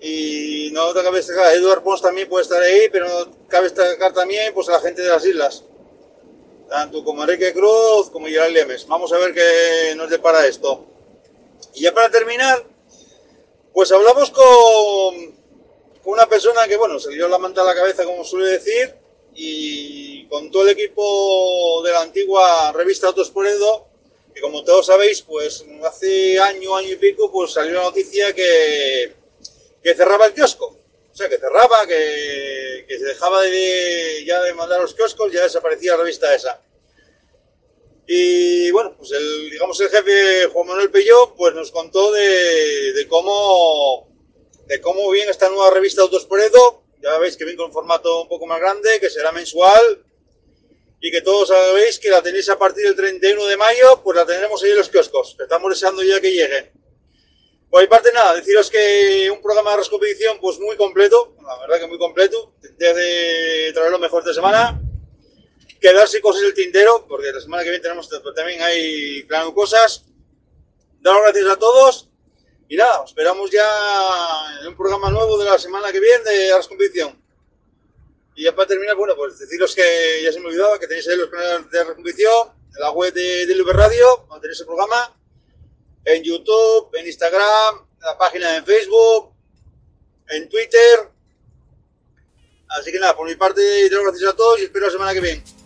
y no te cabe destacar, Eduard Pons también puede estar ahí, pero no cabe destacar también pues, a la gente de las islas, tanto como Enrique Cruz como Gerard Lemes. Vamos a ver qué nos depara esto. Y ya para terminar, pues hablamos con, con una persona que, bueno, se dio la manta a la cabeza, como suele decir, y con todo el equipo de la antigua revista Autos por Edo, que como todos sabéis, pues hace año, año y pico, pues salió la noticia que, que cerraba el kiosco. O sea, que cerraba, que, que se dejaba de, ya de mandar los kioscos, ya desaparecía la revista esa. Y bueno, pues el, digamos el jefe Juan Manuel Pelló, pues nos contó de, de cómo, de cómo viene esta nueva revista Autos por Edo, ya veis que viene con un formato un poco más grande, que será mensual y que todos sabéis que la tenéis a partir del 31 de mayo, pues la tendremos ahí en los kioscos, estamos deseando ya que llegue. Por mi parte nada, deciros que un programa de Rascompetición pues muy completo, la verdad que muy completo, desde traer lo mejor de semana, quedarse cosas del tintero, porque la semana que viene tenemos también hay plan cosas. Daros gracias a todos y nada, os esperamos ya en un programa nuevo de la semana que viene de Ars Competición. Y ya para terminar, bueno, pues deciros que ya se me olvidaba que tenéis ahí los canales de Ars Competición, en la web de DLV Radio, donde tenéis el programa, en YouTube, en Instagram, en la página de Facebook, en Twitter. Así que nada, por mi parte, doy gracias a todos y espero la semana que viene.